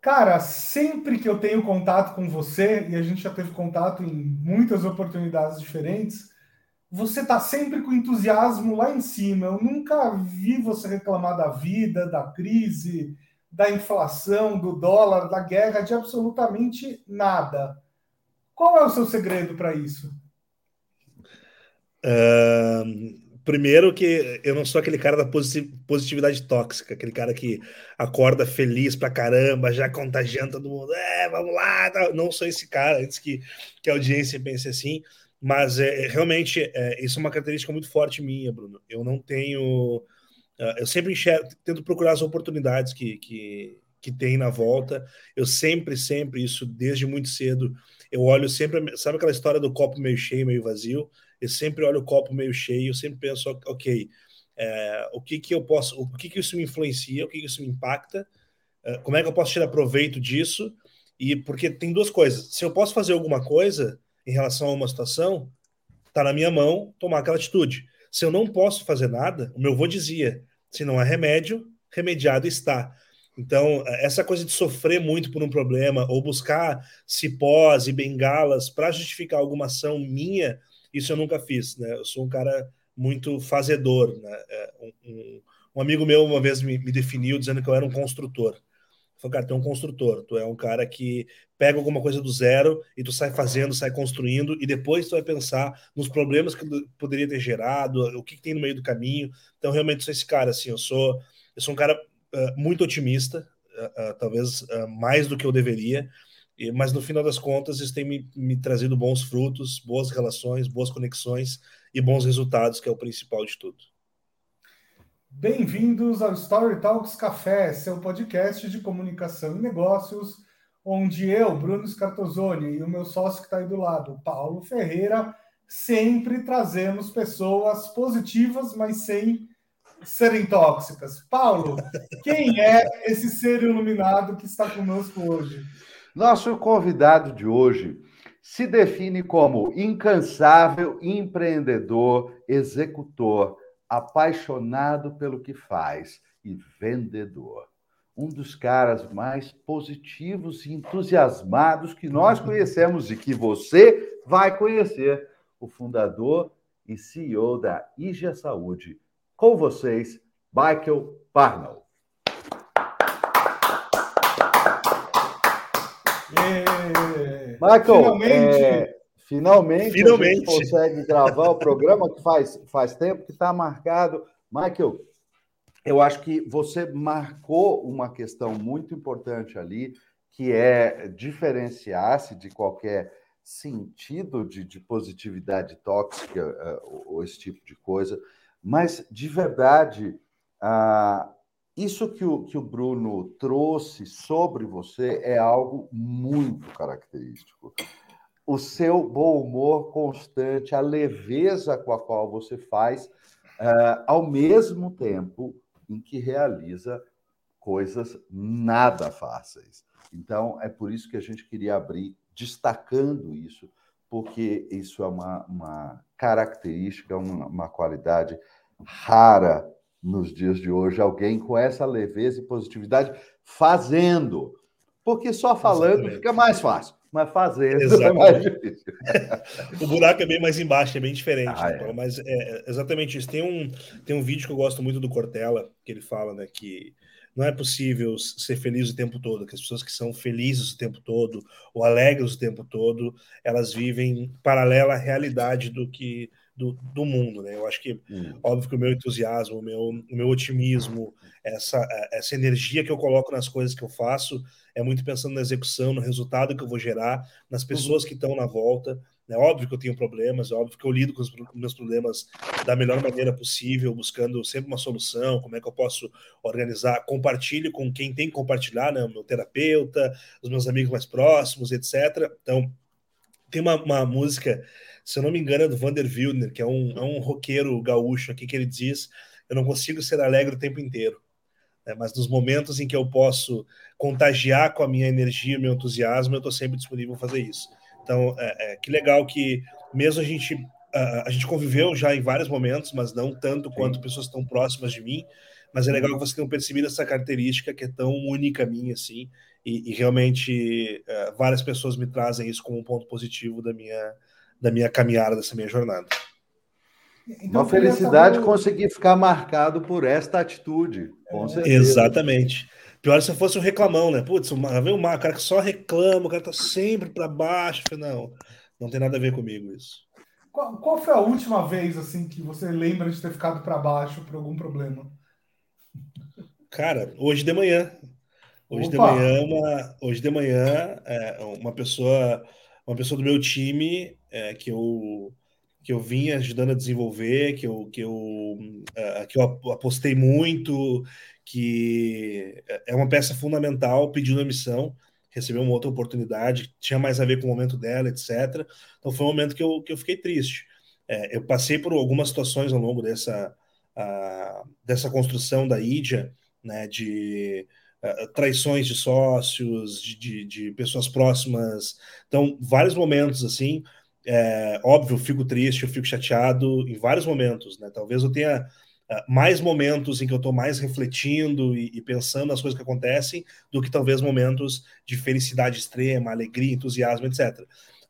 Cara, sempre que eu tenho contato com você, e a gente já teve contato em muitas oportunidades diferentes, você tá sempre com entusiasmo lá em cima. Eu nunca vi você reclamar da vida, da crise, da inflação, do dólar, da guerra, de absolutamente nada. Qual é o seu segredo para isso? Uh, Primeiro que eu não sou aquele cara da positividade tóxica, aquele cara que acorda feliz pra caramba, já contagiando todo mundo, é, vamos lá, não sou esse cara, antes que, que a audiência pense assim, mas é, realmente é, isso é uma característica muito forte minha, Bruno. Eu não tenho, uh, eu sempre enxergo, tento procurar as oportunidades que, que, que tem na volta, eu sempre, sempre, isso desde muito cedo, eu olho sempre, sabe aquela história do copo meio cheio, meio vazio? Eu sempre olho o copo meio cheio, eu sempre penso, ok, é, o que que eu posso, o que que isso me influencia, o que que isso me impacta, é, como é que eu posso tirar proveito disso, e porque tem duas coisas, se eu posso fazer alguma coisa em relação a uma situação, está na minha mão tomar aquela atitude. Se eu não posso fazer nada, o meu avô dizia, se não há remédio, remediado está. Então, essa coisa de sofrer muito por um problema ou buscar cipós e bengalas para justificar alguma ação minha isso eu nunca fiz, né? Eu sou um cara muito fazedor, né? É, um, um, amigo meu uma vez me, me, definiu dizendo que eu era um construtor. Falei, cara, tu é um construtor, tu é um cara que pega alguma coisa do zero e tu sai fazendo, sai construindo, e depois tu vai pensar nos problemas que poderia ter gerado, o que, que tem no meio do caminho. Então, realmente, sou esse cara, assim, eu sou, eu sou um cara uh, muito otimista, uh, uh, talvez mais do que eu deveria, mas no final das contas isso tem me, me, trazido bons frutos, boas relações, boas conexões e bons resultados, que é o principal de tudo. Bem-vindos ao Story Talks Café, seu podcast de comunicação e negócios, onde eu, Bruno Scartozoni, e o meu sócio que está aí do lado, Paulo Ferreira, sempre trazemos pessoas positivas, mas sem serem tóxicas. Paulo, quem é esse ser iluminado que está conosco hoje? Nosso convidado de hoje se define como incansável empreendedor, executor, apaixonado pelo que faz e vendedor. Um dos caras mais positivos e entusiasmados que nós conhecemos e que você vai conhecer, o fundador e CEO da IGA Saúde. Com vocês, Michael Parnell. Michael, finalmente, é, finalmente, finalmente. a gente consegue gravar o programa que faz, faz tempo que está marcado. Michael, eu acho que você marcou uma questão muito importante ali, que é diferenciar-se de qualquer sentido de, de positividade tóxica uh, ou esse tipo de coisa, mas de verdade, uh, isso que o, que o Bruno trouxe sobre você é algo muito característico. O seu bom humor constante, a leveza com a qual você faz, uh, ao mesmo tempo em que realiza coisas nada fáceis. Então, é por isso que a gente queria abrir destacando isso, porque isso é uma, uma característica, uma, uma qualidade rara nos dias de hoje alguém com essa leveza e positividade fazendo. Porque só falando Exatamente. fica mais fácil, mas fazendo Exatamente. é mais difícil. o buraco é bem mais embaixo, é bem diferente. Ah, então, é. Mas é, é exatamente isso. Tem um, tem um vídeo que eu gosto muito do Cortella, que ele fala né, que não é possível ser feliz o tempo todo, que as pessoas que são felizes o tempo todo, ou alegres o tempo todo, elas vivem paralela à realidade do que do, do mundo, né? Eu acho que, hum. óbvio que o meu entusiasmo, o meu, o meu otimismo, essa, essa energia que eu coloco nas coisas que eu faço, é muito pensando na execução, no resultado que eu vou gerar, nas pessoas uhum. que estão na volta. É óbvio que eu tenho problemas, é óbvio que eu lido com os meus problemas da melhor maneira possível, buscando sempre uma solução, como é que eu posso organizar, compartilho com quem tem que compartilhar, né? O meu terapeuta, os meus amigos mais próximos, etc. Então, tem uma, uma música se eu não me engano, é do Vander Wildner, que é um, é um roqueiro gaúcho aqui, que ele diz: Eu não consigo ser alegre o tempo inteiro. Né? Mas nos momentos em que eu posso contagiar com a minha energia, meu entusiasmo, eu estou sempre disponível a fazer isso. Então, é, é, que legal que, mesmo a gente, a, a gente conviveu já em vários momentos, mas não tanto quanto pessoas tão próximas de mim, mas é legal que vocês tenham percebido essa característica que é tão única minha, assim, e, e realmente uh, várias pessoas me trazem isso como um ponto positivo da minha, da minha caminhada, dessa minha jornada. Então, Uma felicidade saber... conseguir ficar marcado por esta atitude. Com é. Exatamente. Pior se eu fosse um reclamão, né? Putz, vem um cara que só reclama, o cara tá sempre para baixo. Não, não tem nada a ver comigo isso. Qual, qual, foi a última vez assim que você lembra de ter ficado para baixo por algum problema? Cara, hoje de manhã. Hoje Opa. de manhã, uma, hoje de manhã, é, uma pessoa, uma pessoa do meu time é, que eu que eu vinha ajudando a desenvolver, que eu que eu, uh, que eu apostei muito, que é uma peça fundamental, pediu a missão, recebeu uma outra oportunidade, tinha mais a ver com o momento dela, etc. Então foi um momento que eu, que eu fiquei triste. É, eu passei por algumas situações ao longo dessa, uh, dessa construção da IDIA, né, de traições de sócios, de, de, de, pessoas próximas. Então, vários momentos assim. É, óbvio, eu fico triste, eu fico chateado em vários momentos. Né? Talvez eu tenha mais momentos em que eu estou mais refletindo e, e, pensando nas coisas que acontecem do que talvez momentos de felicidade extrema, alegria, entusiasmo, etc.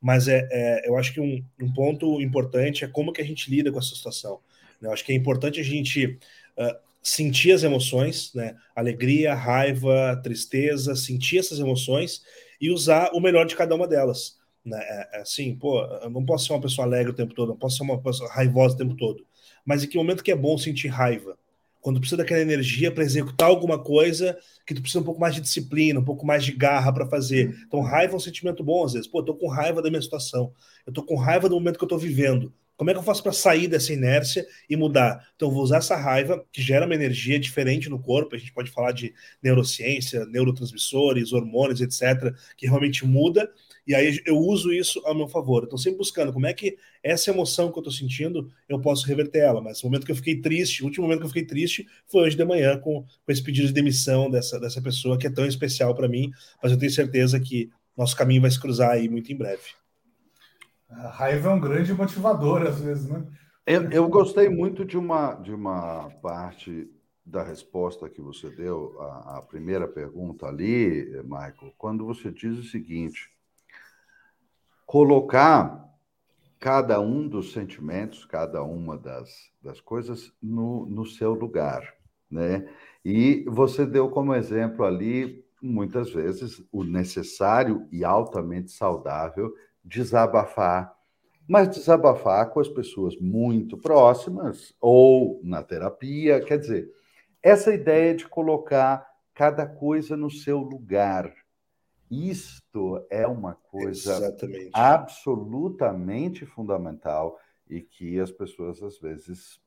Mas é, é eu acho que um, um, ponto importante é como que a gente lida com essa situação. Né? Eu acho que é importante a gente uh, sentir as emoções, né? Alegria, raiva, tristeza, sentir essas emoções e usar o melhor de cada uma delas. Né? É, é assim, pô, eu não posso ser uma pessoa alegre o tempo todo, não posso ser uma pessoa raivosa o tempo todo. Mas em que momento que é bom sentir raiva? Quando precisa daquela energia para executar alguma coisa que tu precisa um pouco mais de disciplina, um pouco mais de garra para fazer. Então, raiva é um sentimento bom às vezes. Pô, eu tô com raiva da minha situação. Eu tô com raiva do momento que eu tô vivendo. Como é que eu faço para sair dessa inércia e mudar? Então, eu vou usar essa raiva, que gera uma energia diferente no corpo. A gente pode falar de neurociência, neurotransmissores, hormônios, etc., que realmente muda. E aí eu uso isso ao meu favor. Estou sempre buscando como é que essa emoção que eu estou sentindo eu posso reverter ela. Mas o momento que eu fiquei triste, o último momento que eu fiquei triste foi hoje de manhã com, com esse pedido de demissão dessa, dessa pessoa que é tão especial para mim. Mas eu tenho certeza que nosso caminho vai se cruzar aí muito em breve. A raiva é um grande motivador, às vezes, né? Eu, eu gostei muito de uma, de uma parte da resposta que você deu à, à primeira pergunta ali, Michael, quando você diz o seguinte: colocar cada um dos sentimentos, cada uma das, das coisas no, no seu lugar, né? E você deu como exemplo ali, muitas vezes, o necessário e altamente saudável desabafar, mas desabafar com as pessoas muito próximas ou na terapia, quer dizer, essa ideia de colocar cada coisa no seu lugar. Isto é uma coisa Exatamente. absolutamente fundamental e que as pessoas às vezes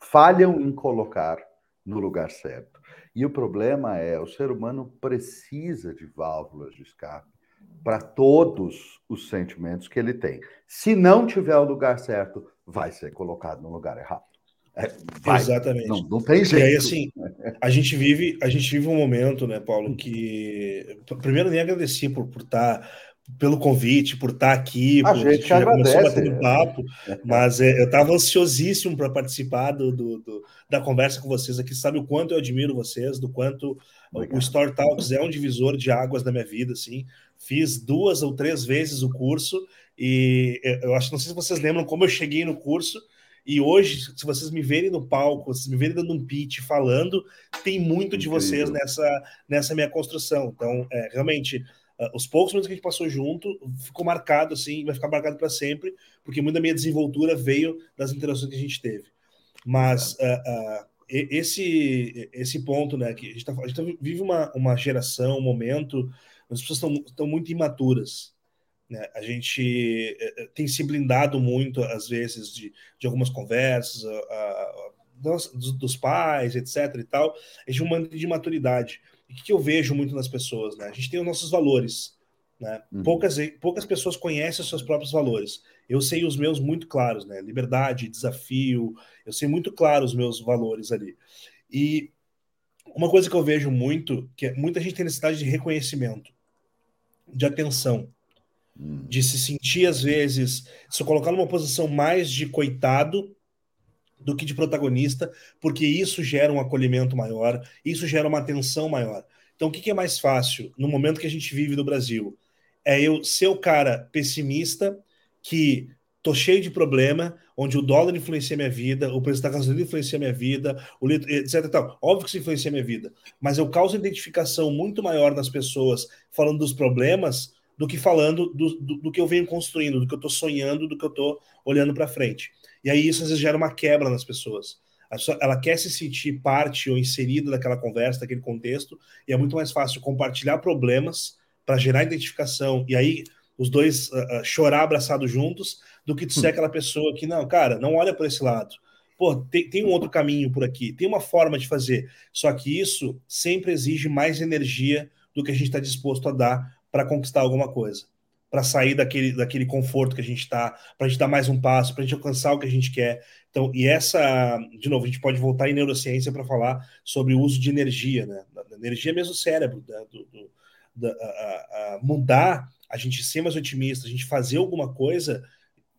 falham em colocar no lugar certo. E o problema é, o ser humano precisa de válvulas de escape para todos os sentimentos que ele tem. Se não tiver o lugar certo, vai ser colocado no lugar errado. É, Exatamente. Não, não, tem jeito. E aí, assim, a gente vive, a gente vive um momento, né, Paulo, que primeiro nem agradeci por, por estar tá, pelo convite, por estar tá aqui, a por, gente, já começou batendo papo, mas é, eu estava ansiosíssimo para participar do, do, do, da conversa com vocês aqui. Sabe o quanto eu admiro vocês, do quanto Obrigado. o Story Talks é um divisor de águas na minha vida, assim fiz duas ou três vezes o curso e eu acho, não sei se vocês lembram como eu cheguei no curso. E hoje, se vocês me verem no palco, se me verem dando um pitch falando, tem muito de vocês nessa, nessa minha construção. Então, é, realmente, uh, os poucos minutos que a gente passou junto ficou marcado assim, vai ficar marcado para sempre, porque muita da minha desenvoltura veio das interações que a gente teve. Mas uh, uh, esse esse ponto, né, que a gente, tá, a gente tá, vive uma, uma geração, um momento as pessoas estão, muito imaturas. Né? A gente é, é, tem se blindado muito, às vezes, de, de algumas conversas, a, a, dos, dos, pais, etc. e tal. A gente um de maturidade. E o que eu vejo muito nas pessoas? Né? A gente tem os nossos valores. Né? Uhum. Poucas, poucas pessoas conhecem os seus próprios valores. Eu sei os meus muito claros, né? Liberdade, desafio, eu sei muito claro os meus valores ali. E uma coisa que eu vejo muito, que é, muita gente tem necessidade de reconhecimento de atenção, de se sentir, às vezes, se colocar numa posição mais de coitado do que de protagonista, porque isso gera um acolhimento maior, isso gera uma atenção maior. Então, o que, é mais fácil no momento que a gente vive no Brasil? É eu ser o cara pessimista que tô cheio de problema, onde o dólar influencia minha vida, o preço da gasolina influencia minha vida, o litro, etc. Tal. Óbvio que isso influencia minha vida, mas eu causo identificação muito maior nas pessoas falando dos problemas do que falando do, do, do que eu venho construindo, do que eu estou sonhando, do que eu estou olhando para frente. E aí isso às vezes gera uma quebra nas pessoas. Pessoa, ela quer se sentir parte ou inserida daquela conversa, daquele contexto, e é muito mais fácil compartilhar problemas para gerar identificação e aí os dois uh, uh, chorar abraçados juntos, do que ser hum. aquela pessoa que, não, cara, não olha por esse lado. Pô, tem, tem um outro caminho por aqui, tem uma forma de fazer. Só que isso sempre exige mais energia do que a gente está disposto a dar para conquistar alguma coisa para sair daquele, daquele conforto que a gente está, para a gente dar mais um passo, para a gente alcançar o que a gente quer. Então, e essa, de novo, a gente pode voltar em neurociência para falar sobre o uso de energia, né? Da energia mesmo do cérebro, da, do, do, da, a, a mudar, a gente ser mais otimista, a gente fazer alguma coisa,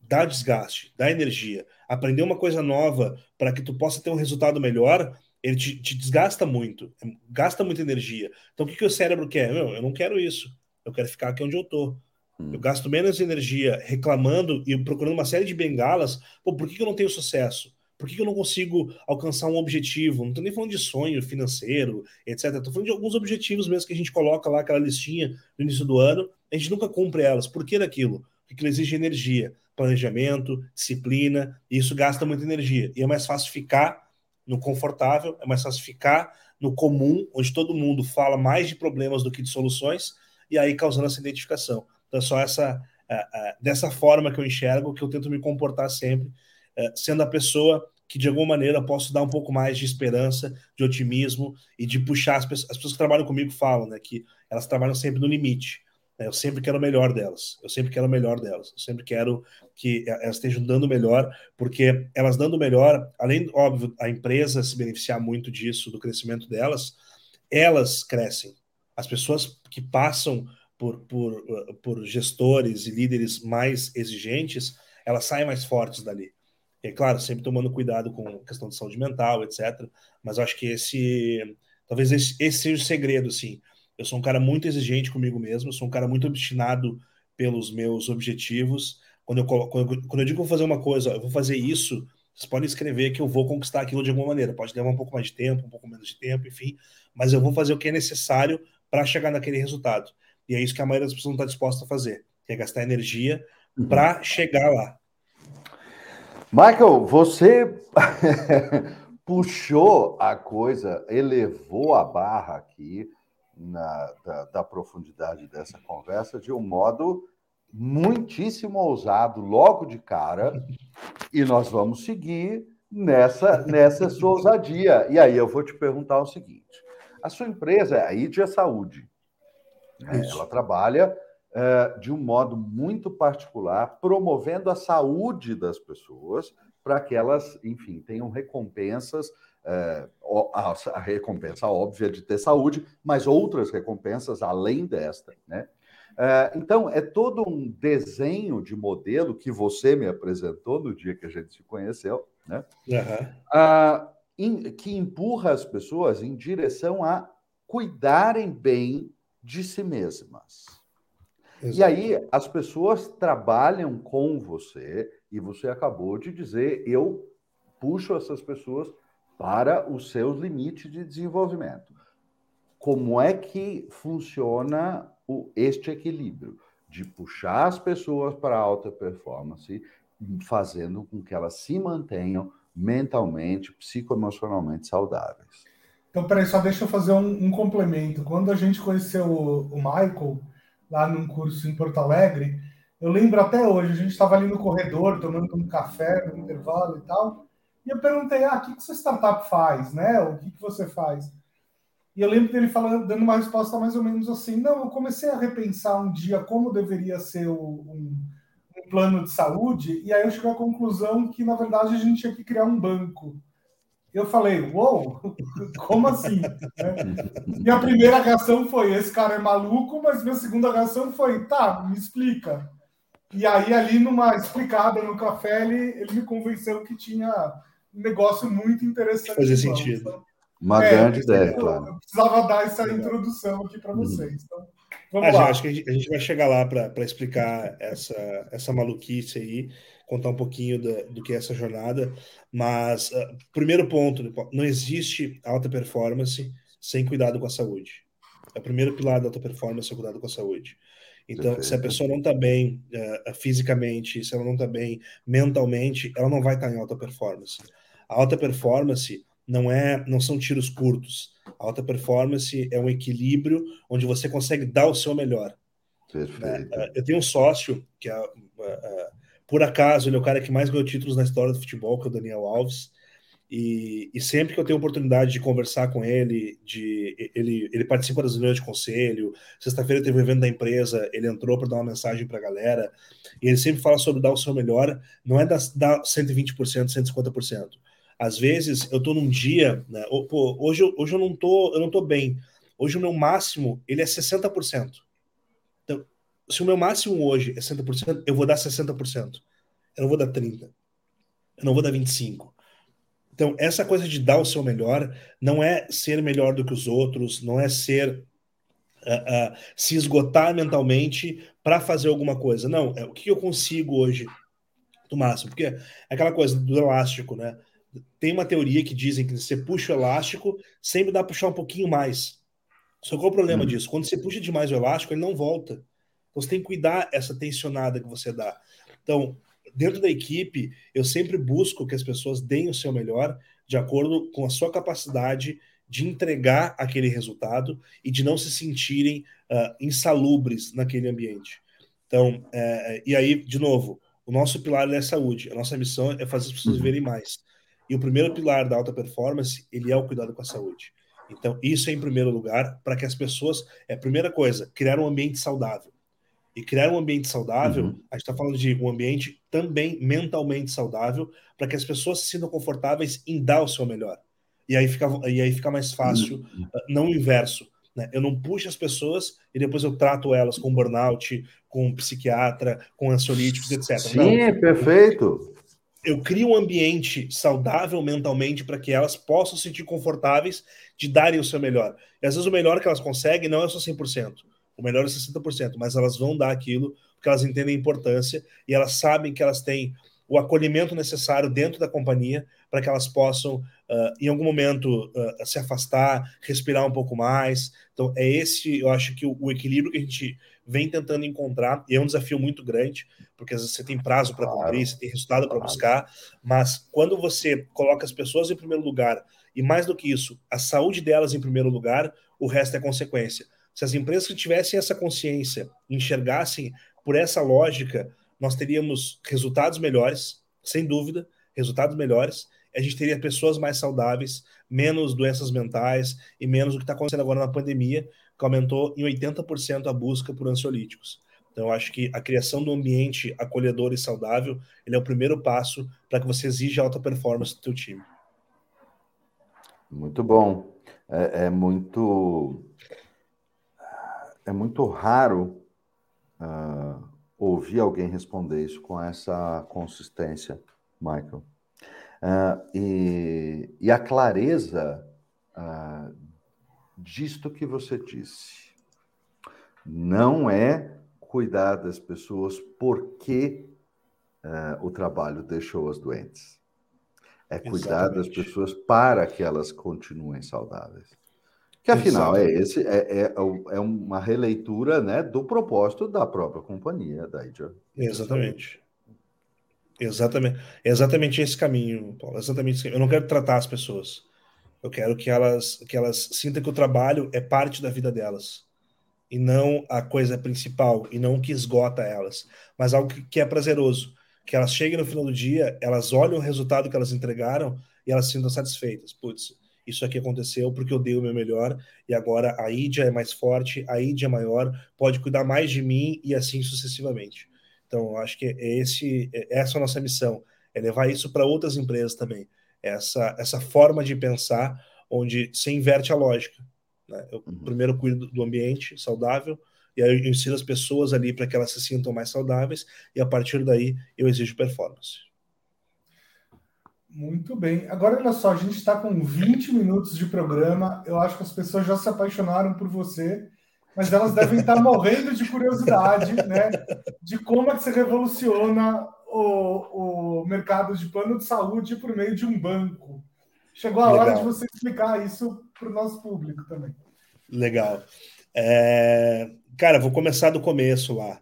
dá desgaste, dá energia. Aprender uma coisa nova para que tu possa ter um resultado melhor, ele te, te, desgasta muito, gasta muita energia. Então, o que, que o cérebro quer? Meu, eu não quero isso. Eu quero ficar aqui onde eu estou. Hum. Eu gasto menos energia reclamando e procurando uma série de bengalas. Pô, por que, que eu não tenho sucesso? Por que, que eu não consigo alcançar um objetivo? Não estou nem falando de sonho financeiro, etc. Estou falando de alguns objetivos mesmo que a gente coloca lá, aquela listinha no início do ano. A gente nunca cumpre elas. Por que daquilo? Porque ele exige energia, planejamento, disciplina, e isso gasta muita energia. E é mais fácil ficar no confortável, é mais fácil ficar no comum, onde todo mundo fala mais de problemas do que de soluções, e aí causando essa identificação. Então, é só essa, dessa forma que eu enxergo, que eu tento me comportar sempre, é, sendo a pessoa que de alguma maneira posso dar um pouco mais de esperança, de otimismo e de puxar as pessoas, as pessoas que trabalham comigo falam, né, que elas trabalham sempre no limite. Né, eu sempre quero o melhor delas. Eu sempre quero o melhor delas. Eu sempre quero que elas estejam dando melhor, porque elas dando melhor, além óbvio a empresa se beneficiar muito disso, do crescimento delas, elas crescem. As pessoas que passam por, por, por gestores e líderes mais exigentes, elas saem mais fortes dali. E, claro, sempre tomando cuidado com questão de saúde mental, etc. Mas acho que esse, talvez esse, esse seja o segredo, assim. Eu sou um cara muito exigente comigo mesmo, sou um cara muito obstinado pelos meus objetivos. Quando eu, quando, quando eu digo que vou fazer uma coisa, eu vou fazer isso, vocês podem escrever que eu vou conquistar aquilo de alguma maneira. Pode levar um pouco mais de tempo, um pouco menos de tempo, enfim, mas eu vou fazer o que é necessário para chegar naquele resultado. E é isso que a maioria das pessoas não está disposta a fazer, que é gastar energia uhum. para chegar lá. Michael, você puxou a coisa, elevou a barra aqui na, da, da, profundidade dessa conversa de um modo muitíssimo ousado, logo de cara, e nós vamos seguir nessa, nessa sua ousadia. E aí eu vou te perguntar o seguinte: a sua empresa é a Idia Saúde. Né? Ela trabalha uh, de um modo muito particular, promovendo a saúde das pessoas para que elas, enfim, tenham recompensas. Uh, a, a, recompensa óbvia de ter saúde, mas outras recompensas além desta, né? Uh, então, é todo um desenho de modelo que você me apresentou no dia que a gente se conheceu, né? Uhum. In, que empurra as pessoas em direção a cuidarem bem de si mesmas. Exato. E aí as pessoas trabalham com você e você acabou de dizer, eu puxo essas pessoas para os seus limites de desenvolvimento. Como é que funciona o, este equilíbrio de puxar as pessoas para alta performance, fazendo com que elas se mantenham mentalmente, psicoemocionalmente saudáveis? Então, peraí, só deixa eu fazer um, um complemento. Quando a gente conheceu o, o, Michael, lá num curso em Porto Alegre, eu lembro até hoje, a gente estava ali no corredor, tomando um café no intervalo e tal, e eu perguntei, ah, o que, que sua startup faz, né? O que, que você faz? E eu lembro dele falando, dando uma resposta mais ou menos assim, não, eu comecei a repensar um dia como deveria ser um, um plano de saúde, e aí eu cheguei à conclusão que, na verdade, a gente tinha que criar um banco eu falei, uou, como assim? Minha primeira reação foi: esse cara é maluco, mas minha segunda reação foi: tá, me explica. E aí, ali numa explicada no café, ele, ele me convenceu que tinha negócio muito interessante. Fazer sentido. Então, Uma é, grande ideia, claro. Eu precisava dar essa introdução aqui para uhum. vocês. Então, vamos ah, lá. Acho que a gente vai chegar lá para explicar essa, essa maluquice aí, contar um pouquinho do, do que é essa jornada. Mas, uh, primeiro ponto, não existe alta performance sem cuidado com a saúde. É o primeiro pilar da alta performance é cuidado com a saúde. Então, Perfeito. se a pessoa não está bem uh, fisicamente, se ela não está bem mentalmente, ela não vai estar tá em alta performance. A alta performance não é, não são tiros curtos. A alta performance é um equilíbrio onde você consegue dar o seu melhor. Perfeito. Uh, eu tenho um sócio que é, por acaso ele é o cara que mais ganhou títulos na história do futebol, que é o Daniel Alves. E, e, sempre que eu tenho oportunidade de conversar com ele, de ele, ele participa das reuniões de conselho. Sexta-feira teve um evento da empresa, ele entrou para dar uma mensagem para a galera. E ele sempre fala sobre dar o seu melhor, não é dar, dar 120%, 150%. Às vezes eu estou num dia, né, hoje, hoje eu não tô, eu não tô bem. Hoje o meu máximo ele é 60%. Então, se o meu máximo hoje é 60%, eu vou dar 60%. Eu não vou dar 30%. Eu não vou dar 25%. Então, essa coisa de dar o seu melhor não é ser melhor do que os outros, não é ser uh, uh, se esgotar mentalmente para fazer alguma coisa. Não, é o que eu consigo hoje do máximo. Porque é aquela coisa do elástico, né? Tem uma teoria que dizem que você puxa o elástico, sempre dá para puxar um pouquinho mais. Só qual é o problema hum. disso? Quando você puxa demais o elástico, ele não volta. Então, você tem que cuidar essa tensionada que você dá. Então, dentro da equipe, eu sempre busco que as pessoas deem o seu melhor de acordo com a sua capacidade de entregar aquele resultado e de não se sentirem uh, insalubres naquele ambiente. Então, é, e aí, de novo, o nosso pilar é a saúde. A nossa missão é fazer as pessoas uhum. verem mais. E o primeiro pilar da alta performance, ele é o cuidado com a saúde. Então, isso é em primeiro lugar, para que as pessoas, é a primeira coisa, criar um ambiente saudável e criar um ambiente saudável, uhum. a gente está falando de um ambiente também mentalmente saudável, para que as pessoas se sintam confortáveis em dar o seu melhor. E aí fica, e aí fica mais fácil, uhum. Ah, não o inverso. Né? Eu não puxo as pessoas e depois eu trato elas com burnout, com psiquiatra, com ansiolíticos, etc. Sim, não. Perfeito. Eu crio um ambiente saudável mentalmente para que elas possam se sentir confortáveis de darem o seu melhor. E às vezes o melhor que elas conseguem não é só 100% o melhor é 60%, mas elas vão dar aquilo porque elas entendem a importância e elas sabem que elas têm o acolhimento necessário dentro da companhia para que elas possam, uh, em algum momento, uh, se afastar, respirar um pouco mais. Então, é esse, eu acho que o, o, equilíbrio que a gente vem tentando encontrar, e é um desafio muito grande, porque às vezes você tem prazo para claro. cumprir, você tem resultado para buscar, mas quando você coloca as pessoas em primeiro lugar, e mais do que isso, a saúde delas em primeiro lugar, o resto é consequência. Se as empresas que tivessem essa consciência, enxergassem por essa lógica, nós teríamos resultados melhores, sem dúvida, resultados melhores. A gente teria pessoas mais saudáveis, menos doenças mentais e menos o que está acontecendo agora na pandemia, que aumentou em 80% a busca por ansiolíticos. Então, eu acho que a criação do ambiente acolhedor e saudável ele é o primeiro passo para que você exija alta performance do seu time. Muito bom. É, é muito é muito raro uh, ouvir alguém responder isso com essa consistência, Michael. Uh, e, e, a clareza uh, disto que você disse. Não é cuidar das pessoas porque uh, o trabalho deixou-as doentes. É cuidar Exatamente. das pessoas para que elas continuem saudáveis. Que afinal é esse é, é, é, uma releitura né, do propósito da própria companhia da IDEA. Exatamente. Exatamente. exatamente esse caminho, Paulo. Exatamente esse Eu não quero tratar as pessoas. Eu quero que elas, que elas sintam que o trabalho é parte da vida delas. E não a coisa principal, e não o que esgota elas, mas algo que, que é prazeroso. Que elas cheguem no final do dia, elas olhem o resultado que elas entregaram e elas se sintam satisfeitas. Putz, isso aqui aconteceu porque eu dei o meu melhor e agora a Ídia é mais forte, a Ídia é maior, pode cuidar mais de mim e assim sucessivamente. Então, acho que é esse, é essa é a nossa missão, é levar isso para outras empresas também. Essa, essa forma de pensar onde se inverte a lógica. Né? Eu uhum. primeiro cuido do ambiente saudável, e aí eu ensino as pessoas ali para que elas se sintam mais saudáveis, e a partir daí eu exijo performance. Muito bem. Agora, olha só, a gente está com 20 minutos de programa. Eu acho que as pessoas já se apaixonaram por você, mas elas devem estar morrendo de curiosidade, né? De como é que você revoluciona o, o mercado de plano de saúde por meio de um banco. Chegou a Legal. hora de você explicar isso para o nosso público também. Legal. É... Cara, vou começar do começo lá.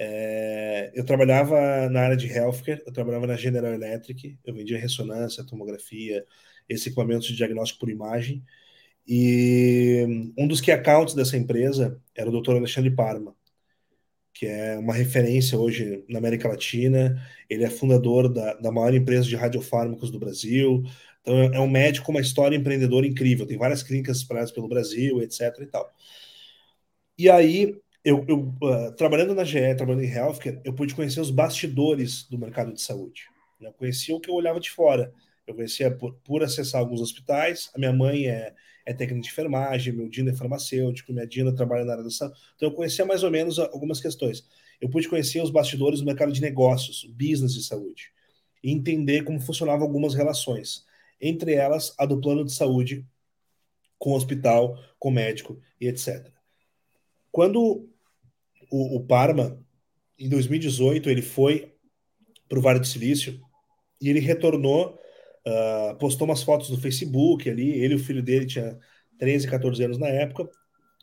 É, eu trabalhava na área de healthcare, eu trabalhava na General Electric, eu vendia ressonância, tomografia, esse equipamento de diagnóstico por imagem. E um dos key accounts dessa empresa era o Dr. Alexandre Parma, que é uma referência hoje na América Latina. Ele é fundador da, da maior empresa de radiofármacos do Brasil. Então, é um médico com uma história empreendedora incrível. Tem várias clínicas espalhadas pelo Brasil, etc. E tal. E aí, eu, eu uh, trabalhando na GE, trabalhando em healthcare, eu pude conhecer os bastidores do mercado de saúde. Eu conhecia o que eu olhava de fora. Eu conhecia por, por acessar alguns hospitais. A minha mãe é, é técnica de enfermagem, meu Dino é farmacêutico, minha Dina trabalha na área da saúde. Então eu conhecia mais ou menos algumas questões. Eu pude conhecer os bastidores do mercado de negócios, business de saúde, e entender como funcionavam algumas relações. Entre elas, a do plano de saúde com o hospital, com o médico e etc. Quando o, o Parma, em 2018, ele foi para o Vale do Silício e ele retornou, uh, postou umas fotos no Facebook ali, ele e o filho dele tinha 13, 14 anos na época,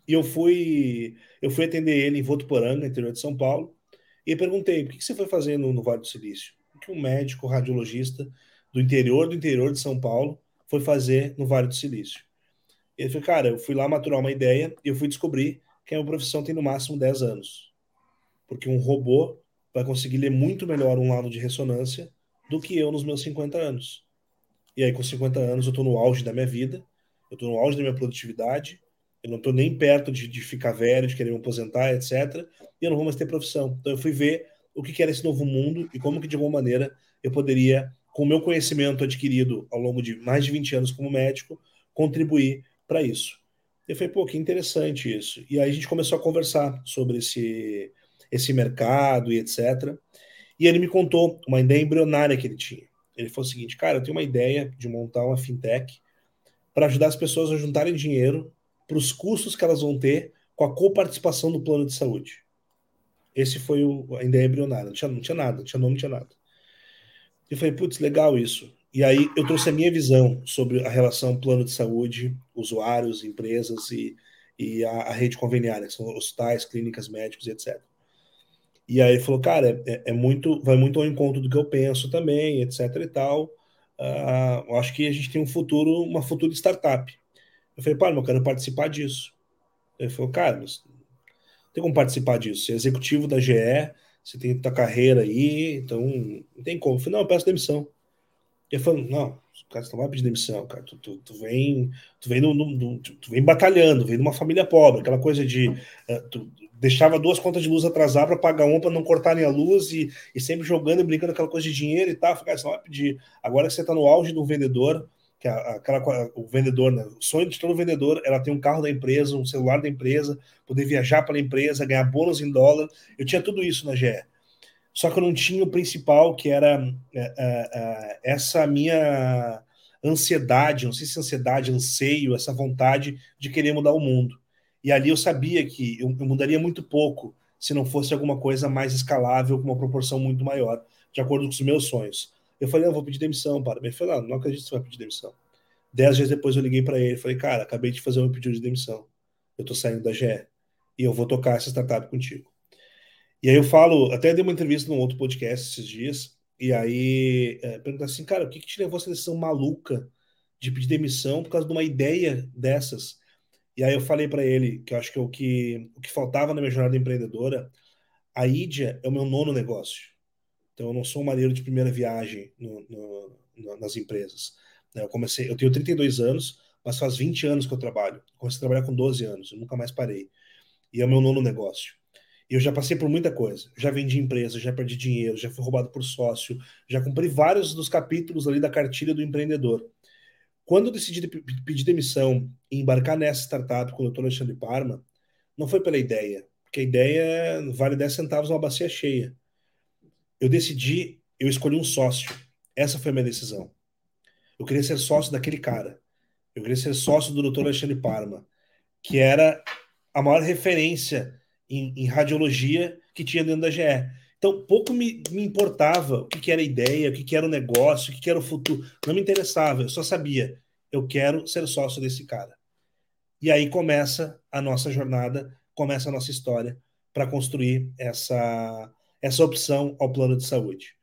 e eu fui eu fui atender ele em Votuporanga, interior de São Paulo, e perguntei, o que você foi fazendo no Vale do Silício? O que um médico radiologista do interior do interior de São Paulo foi fazer no Vale do Silício? Ele falou, cara, eu fui lá maturar uma ideia e eu fui descobrir que a minha profissão tem no máximo 10 anos. Porque um robô vai conseguir ler muito melhor um lado de ressonância do que eu nos meus 50 anos. E aí, com 50 anos, eu estou no auge da minha vida, eu estou no auge da minha produtividade, eu não estou nem perto de, de, ficar velho, de querer me aposentar, etc. E eu não vou mais ter profissão. Então, eu fui ver o que era esse novo mundo e como que, de alguma maneira, eu poderia, com o meu conhecimento adquirido ao longo de mais de 20 anos como médico, contribuir para isso. Eu falei, pô, que interessante isso. E aí a gente começou a conversar sobre esse, esse mercado e etc. E ele me contou uma ideia embrionária que ele tinha. Ele falou o seguinte, cara, eu tenho uma ideia de montar uma fintech para ajudar as pessoas a juntarem dinheiro para os custos que elas vão ter com a coparticipação do plano de saúde. Esse foi o, a ideia embrionária. Não tinha, não tinha nada, não tinha nome, não tinha nada. Eu falei, putz, legal isso. E aí eu trouxe a minha visão sobre a relação plano de saúde, usuários, empresas e, e a, a rede conveniária, que são hospitais, clínicas, médicos etc. E aí ele falou, cara, é, é, muito, vai muito ao encontro do que eu penso também, etc e tal. Uh, acho que a gente tem um futuro, uma futura startup. Eu falei, pai, eu quero participar disso. Ele falou, cara, mas tem como participar disso? Você é executivo da GE, você tem tua carreira aí, então não tem como. Eu falei, não, eu peço demissão. Ele falou, não, cara, você não vai pedir demissão, cara. Tu, tu, tu vem, tu vem, no, no, tu vem batalhando, vem de uma família pobre, aquela coisa de uh, tu deixava duas contas de luz atrasar para pagar uma para não cortarem a luz e, e sempre jogando e brincando aquela coisa de dinheiro e tal. Você não vai pedir. Agora que você está no auge do vendedor, que a, aquela, o vendedor, né? O sonho de todo vendedor era ter um carro da empresa, um celular da empresa, poder viajar pela empresa, ganhar bônus em dólar. Eu tinha tudo isso na GE. Só que eu não tinha o principal, que era é, é, é, essa minha ansiedade, não sei se ansiedade, anseio, essa vontade de querer mudar o mundo. E ali eu sabia que eu, eu mudaria muito pouco se não fosse alguma coisa mais escalável, com uma proporção muito maior, de acordo com os meus sonhos. Eu falei, não, vou pedir demissão, para. Ele falou, não, não acredito que você vai pedir demissão. Dez dias depois eu liguei para ele, falei, cara, acabei de fazer um pedido de demissão. Eu estou saindo da GE e eu vou tocar essa startup contigo. E aí eu falo, até dei uma entrevista num outro podcast esses dias, e aí é, assim, cara, o que, que te levou a essa decisão maluca de pedir demissão por causa de uma ideia dessas? E aí eu falei para ele que eu acho que o que, o que faltava na minha jornada empreendedora, a Idia é o meu nono negócio. Então eu não sou um marinheiro de primeira viagem no, no, no, nas empresas. Eu comecei, eu tenho 32 anos, mas faz 20 anos que eu trabalho. comecei a trabalhar com 12 anos, eu nunca mais parei. E é o meu nono negócio. Eu já passei por muita coisa. Já vendi empresa, já perdi dinheiro, já fui roubado por sócio, já cumpri vários dos capítulos ali da cartilha do empreendedor. Quando eu decidi pedir demissão e embarcar nessa startup com o Dr. Alexandre Parma, não foi pela ideia, porque a ideia vale 10 centavos uma bacia cheia. Eu decidi, eu escolhi um sócio. Essa foi a minha decisão. Eu queria ser sócio daquele cara. Eu queria ser sócio do Dr. Alexandre Parma, que era a maior referência em, em radiologia que tinha dentro da GE. Então, pouco me, me importava o que, que, era a ideia, o que, que era o negócio, o que, que era o futuro. Não me interessava, eu só sabia, eu quero ser sócio desse cara. E aí começa a nossa jornada, começa a nossa história para construir essa, essa opção ao plano de saúde.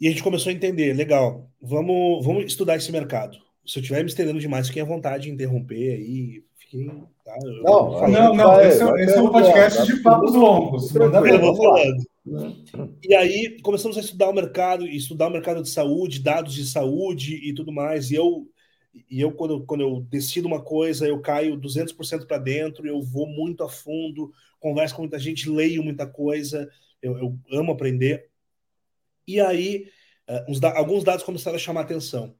E a gente começou a entender, legal, vamos, vamos estudar esse mercado. Se eu estiver me estendendo demais, fiquem à vontade de interromper aí. Fiquem, tá? não, não, não, esse, é, esse é um podcast de papos longos. Eu vou falando. E aí começamos a estudar o mercado, estudar o mercado de saúde, dados de saúde e tudo mais. E eu, e eu quando, quando eu decido uma coisa, eu caio 200% para dentro, eu vou muito a fundo, converso com muita gente, leio muita coisa, eu, eu amo aprender. E aí, uh, uns, alguns dados começaram a chamar atenção.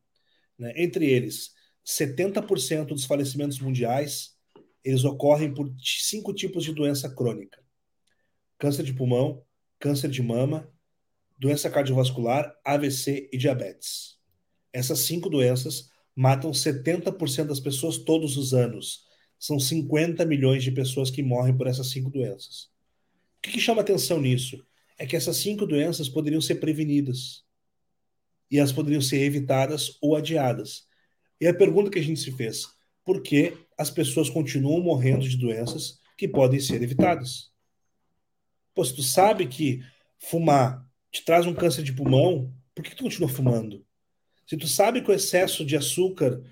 Né? Entre eles, 70% dos falecimentos mundiais eles ocorrem por cinco tipos de doença crônica: câncer de pulmão, câncer de mama, doença cardiovascular, AVC e diabetes. Essas cinco doenças matam 70% das pessoas todos os anos. São 50 milhões de pessoas que morrem por essas cinco doenças. O que, que chama atenção nisso? É que essas cinco doenças poderiam ser prevenidas e elas poderiam ser evitadas ou adiadas. E a pergunta que a gente se fez: por que as pessoas continuam morrendo de doenças que podem ser evitadas? Pô, se tu sabe que fumar te traz um câncer de pulmão, por que tu continua fumando? Se tu sabe que o excesso de açúcar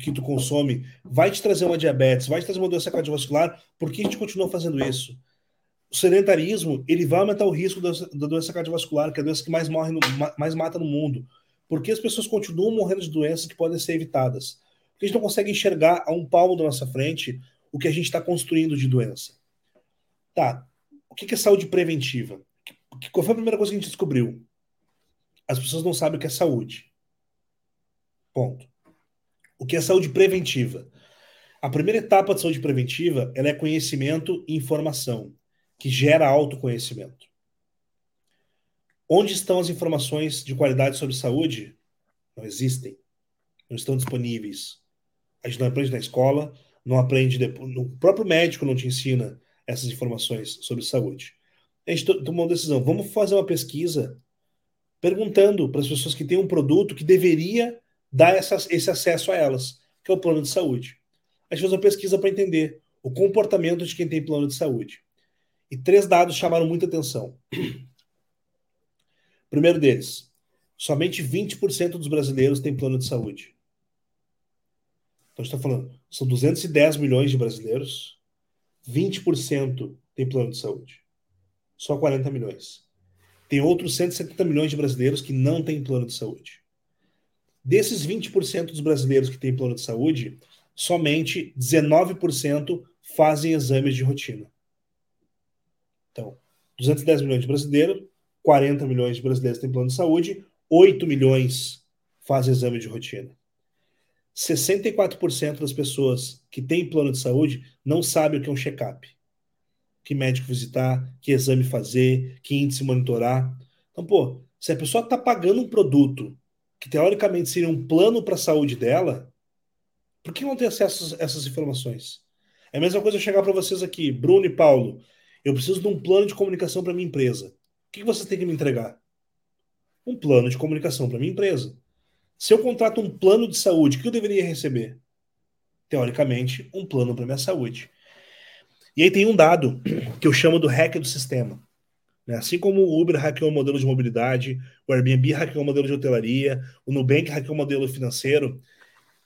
que tu consome vai te trazer uma diabetes, vai te trazer uma doença cardiovascular, por que a gente continua fazendo isso? O sedentarismo, ele vai aumentar o risco da, doença cardiovascular, que é a doença que mais morre, no, mais mata no mundo. Porque as pessoas continuam morrendo de doenças que podem ser evitadas? Porque a gente não consegue enxergar a um palmo da nossa frente o que a gente está construindo de doença. Tá. O que é saúde preventiva? Qual foi a primeira coisa que a gente descobriu? As pessoas não sabem o que é saúde. Ponto. O que é saúde preventiva? A primeira etapa de saúde preventiva ela é conhecimento e informação, que gera autoconhecimento. Onde estão as informações de qualidade sobre saúde? Não existem. Não estão disponíveis. A gente não aprende na escola, não aprende. Depois, o próprio médico não te ensina essas informações sobre saúde. A gente tomou uma decisão. Vamos fazer uma pesquisa perguntando para as pessoas que têm um produto que deveria dar esse acesso a elas, que é o plano de saúde. A gente fez uma pesquisa para entender o comportamento de quem tem plano de saúde. E três dados chamaram muita atenção. Primeiro deles, somente 20% dos brasileiros têm plano de saúde. Então, a gente está falando, são 210 milhões de brasileiros, 20% têm plano de saúde. Só 40 milhões. Tem outros 170 milhões de brasileiros que não têm plano de saúde. Desses 20% dos brasileiros que têm plano de saúde, somente 19% fazem exames de rotina. Então, 210 milhões de brasileiros, 40 milhões de brasileiros têm plano de saúde, 8 milhões fazem exame de rotina. 64% das pessoas que têm plano de saúde não sabem o que é um check-up. Que médico visitar, que exame fazer, que índice monitorar. Então, pô, se a pessoa está pagando um produto que teoricamente seria um plano para a saúde dela, por que não ter acesso a essas informações? É a mesma coisa eu chegar para vocês aqui, Bruno e Paulo. Eu preciso de um plano de comunicação para minha empresa que você tem que me entregar? Um plano de comunicação para minha empresa. Se eu contrato um plano de saúde, o que eu deveria receber? Teoricamente, um plano para minha saúde. E aí tem um dado que eu chamo do hack do sistema. Né? Assim como o Uber hackeou o modelo de mobilidade, o Airbnb hackeou o modelo de hotelaria, o Nubank hackeou o modelo financeiro,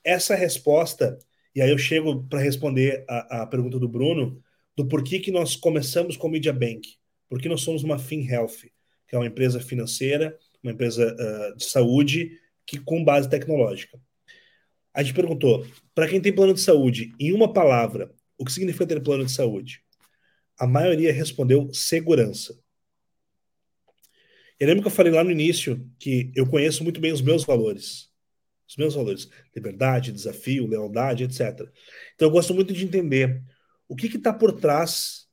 essa resposta, e aí eu chego para responder a, a, pergunta do Bruno, do porquê que nós começamos com o Media Bank. Porque nós somos uma FinHealth, que é uma empresa financeira, uma empresa uh, de saúde, que com base tecnológica. A gente perguntou, para quem tem plano de saúde, em uma palavra, o que significa ter plano de saúde? A maioria respondeu segurança. Eu lembro que eu falei lá no início que eu conheço muito bem os meus valores. Os meus valores. Liberdade, desafio, lealdade, etc. Então eu gosto muito de entender o que está por trás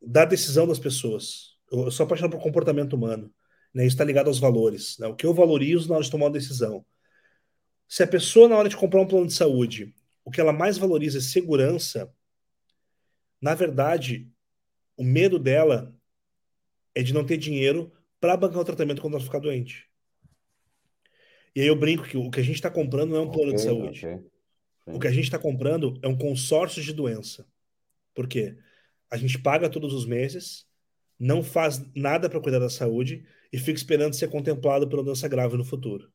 da decisão das pessoas. Eu sou apaixonado por comportamento humano. Né? Isso está ligado aos valores. Né? O que eu valorizo na hora de tomar uma decisão. Se a pessoa, na hora de comprar um plano de saúde, o que ela mais valoriza é segurança, na verdade, o medo dela é de não ter dinheiro para bancar o tratamento quando ela ficar doente. E aí eu brinco que o que a gente está comprando não é um plano okay, de saúde. Okay. O que a gente está comprando é um consórcio de doença. Por quê? A gente paga todos os meses, não faz nada para cuidar da saúde e fica esperando ser contemplado pela doença grave no futuro.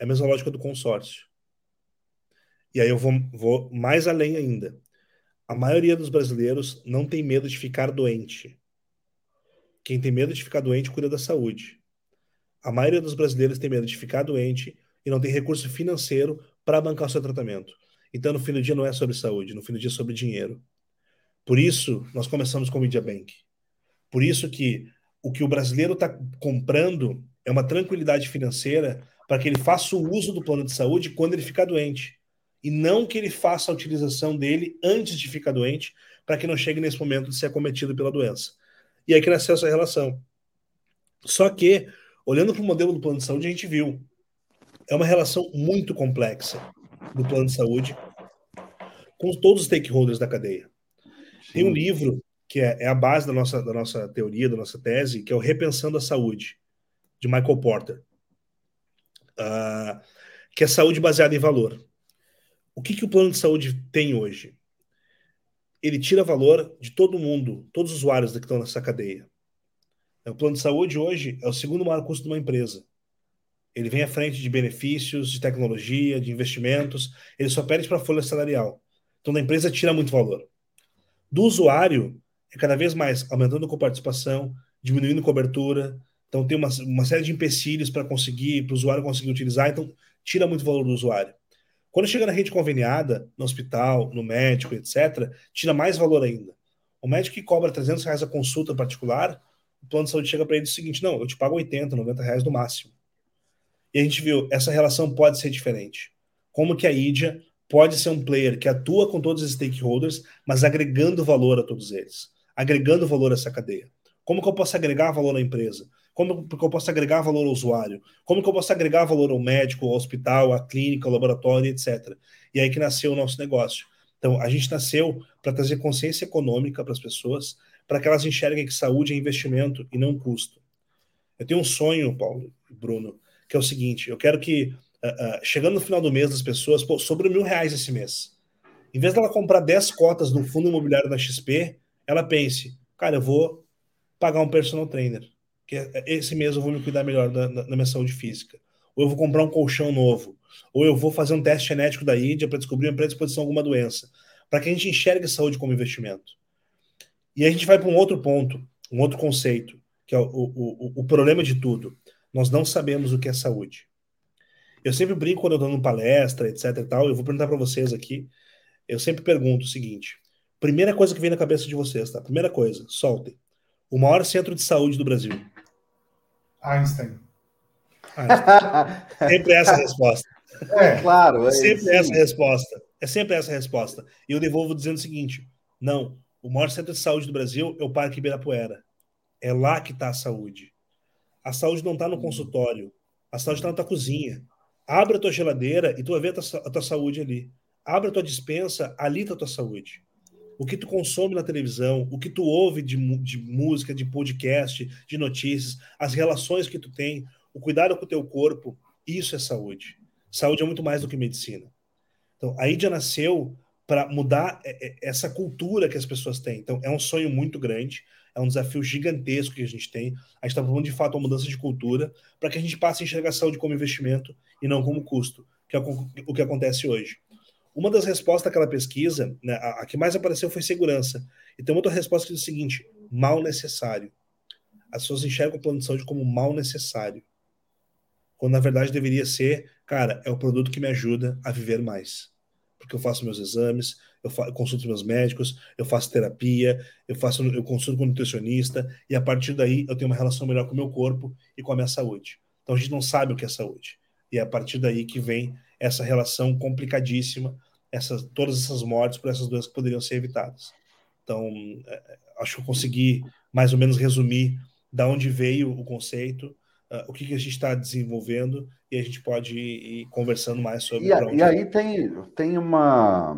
É a mesma lógica do consórcio. E aí eu vou, vou mais além ainda. A maioria dos brasileiros não tem medo de ficar doente. Quem tem medo de ficar doente cuida da saúde. A maioria dos brasileiros tem medo de ficar doente e não tem recurso financeiro para bancar o seu tratamento. Então, no fim do dia, não é sobre saúde, no fim do dia é sobre dinheiro. Por isso, nós começamos com o Media Bank. Por isso que o que o brasileiro está comprando é uma tranquilidade financeira para que ele faça o uso do plano de saúde quando ele ficar doente. E não que ele faça a utilização dele antes de ficar doente, para que não chegue nesse momento de ser acometido pela doença. E aí que nasceu essa relação. Só que, olhando para o modelo do plano de saúde, a gente viu. É uma relação muito complexa do plano de saúde com todos os stakeholders da cadeia. Tem um livro que é, é, a base da nossa, da nossa teoria, da nossa tese, que é o Repensando a Saúde, de Michael Porter, uh, que é saúde baseada em valor. O que, que o plano de saúde tem hoje? Ele tira valor de todo mundo, todos os usuários que estão nessa cadeia. O plano de saúde hoje é o segundo maior custo de uma empresa. Ele vem à frente de benefícios, de tecnologia, de investimentos. Ele só perde para a folha salarial. Então, a empresa tira muito valor. Do usuário, é cada vez mais aumentando com participação, diminuindo cobertura. Então, tem uma, uma série de empecilhos para conseguir, para o usuário conseguir utilizar. Então, tira muito valor do usuário. Quando chega na rede conveniada, no hospital, no médico, etc., tira mais valor ainda. O médico que cobra 300 reais a consulta particular, o plano de saúde chega para ele o seguinte: não, eu te pago 80, 90 reais no máximo. E a gente viu, essa relação pode ser diferente. Como que a IDIA pode ser um player que atua com todos os stakeholders, mas agregando valor a todos eles, agregando valor a essa cadeia. Como que eu posso agregar valor à empresa? Como que eu posso agregar valor ao usuário? Como que eu posso agregar valor ao médico, ao hospital, à clínica, ao laboratório, etc. E aí que nasceu o nosso negócio. Então, a gente nasceu para trazer consciência econômica para as pessoas, para que elas enxerguem que saúde é investimento e não custo. Eu tenho um sonho, Paulo e Bruno, que é o seguinte: eu quero que, uh, chegando no final do mês, as pessoas, pô, sobre mil reais esse mês, em vez dela comprar 10 cotas no fundo imobiliário da XP, ela pense, cara, eu vou pagar um personal trainer que esse mês eu vou me cuidar melhor da, da, minha saúde física. Ou eu vou comprar um colchão novo. Ou eu vou fazer um teste genético da Índia para descobrir uma predisposição a alguma doença. Para que a gente enxergue saúde como investimento. E a gente vai para um outro ponto, um outro conceito, que é o, o, o problema de tudo. Nós não sabemos o que é saúde. Eu sempre brinco quando eu estou dando palestra, etc e tal, eu vou perguntar para vocês aqui, eu sempre pergunto o seguinte, primeira coisa que vem na cabeça de vocês, tá? Primeira coisa, soltem. O maior centro de saúde do Brasil. Einstein. Einstein. Sempre essa a resposta. É, claro. É sempre essa a resposta. É sempre essa a resposta. E eu devolvo dizendo o seguinte: não, o maior centro de saúde do Brasil é o Parque Ibirapuera. É lá que está a saúde. A saúde não está no consultório. A saúde está na tua cozinha. Abre a tua geladeira e tu vai ver a tua, a tua saúde ali. Abre a tua dispensa, ali está a tua saúde o que tu consome na televisão, o que tu ouve de, de música, de podcast, de notícias, as relações que tu tem, o cuidado com o teu corpo, isso é saúde. Saúde é muito mais do que medicina. Então, a Índia nasceu para mudar é, é, essa cultura que as pessoas têm. Então, é um sonho muito grande, é um desafio gigantesco que a gente tem. A gente está falando de fato uma mudança de cultura para que a gente passe a enxergar a saúde como investimento e não como custo, que é o que acontece hoje. Uma das respostas daquela pesquisa, né, a, a, que mais apareceu foi segurança. E tem outra resposta que diz o seguinte: mal necessário. As pessoas enxergam o plano de saúde como mal necessário. Quando na verdade deveria ser, cara, é o produto que me ajuda a viver mais. Porque eu faço meus exames, eu, fa eu consulto meus médicos, eu faço terapia, eu faço, eu consulto com um nutricionista, e a partir daí eu tenho uma relação melhor com o meu corpo e com a minha saúde. Então a gente não sabe o que é saúde. E é a partir daí que vem essa relação complicadíssima, essas, todas essas mortes por essas doenças que poderiam ser evitadas. Então, é, é, acho que eu consegui mais ou menos resumir da onde veio o conceito, uh, o que, que a gente está desenvolvendo, e a gente pode ir, conversando mais sobre. E, a, e aí tem, tem uma,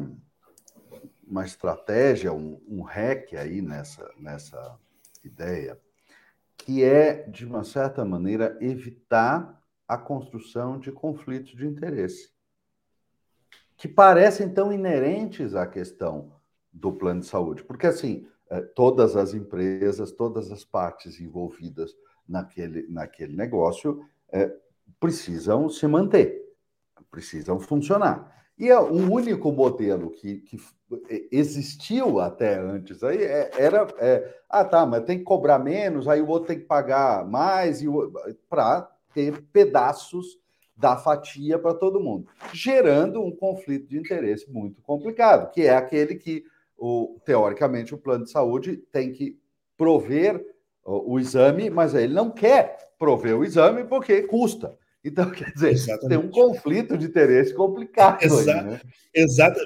uma estratégia, um, um hack aí nessa, nessa ideia, que é, de uma certa maneira, evitar a construção de conflitos de interesse, que parecem tão inerentes à questão do plano de saúde. Porque, assim, eh, todas as empresas, todas as partes envolvidas naquele, naquele negócio é, precisam se manter, precisam funcionar. E é um único modelo que, que existiu até antes aí é, era é, ah tá, mas tem que cobrar menos, aí o outro tem que pagar mais para ter pedaços da fatia para todo mundo, gerando um conflito de interesse muito complicado, que é aquele que o, teoricamente o plano de saúde tem que prover o, o exame, mas ele não quer prover o exame porque custa. Então, quer dizer, exatamente. tem um conflito de interesse complicado. Exa aí, né? Exato,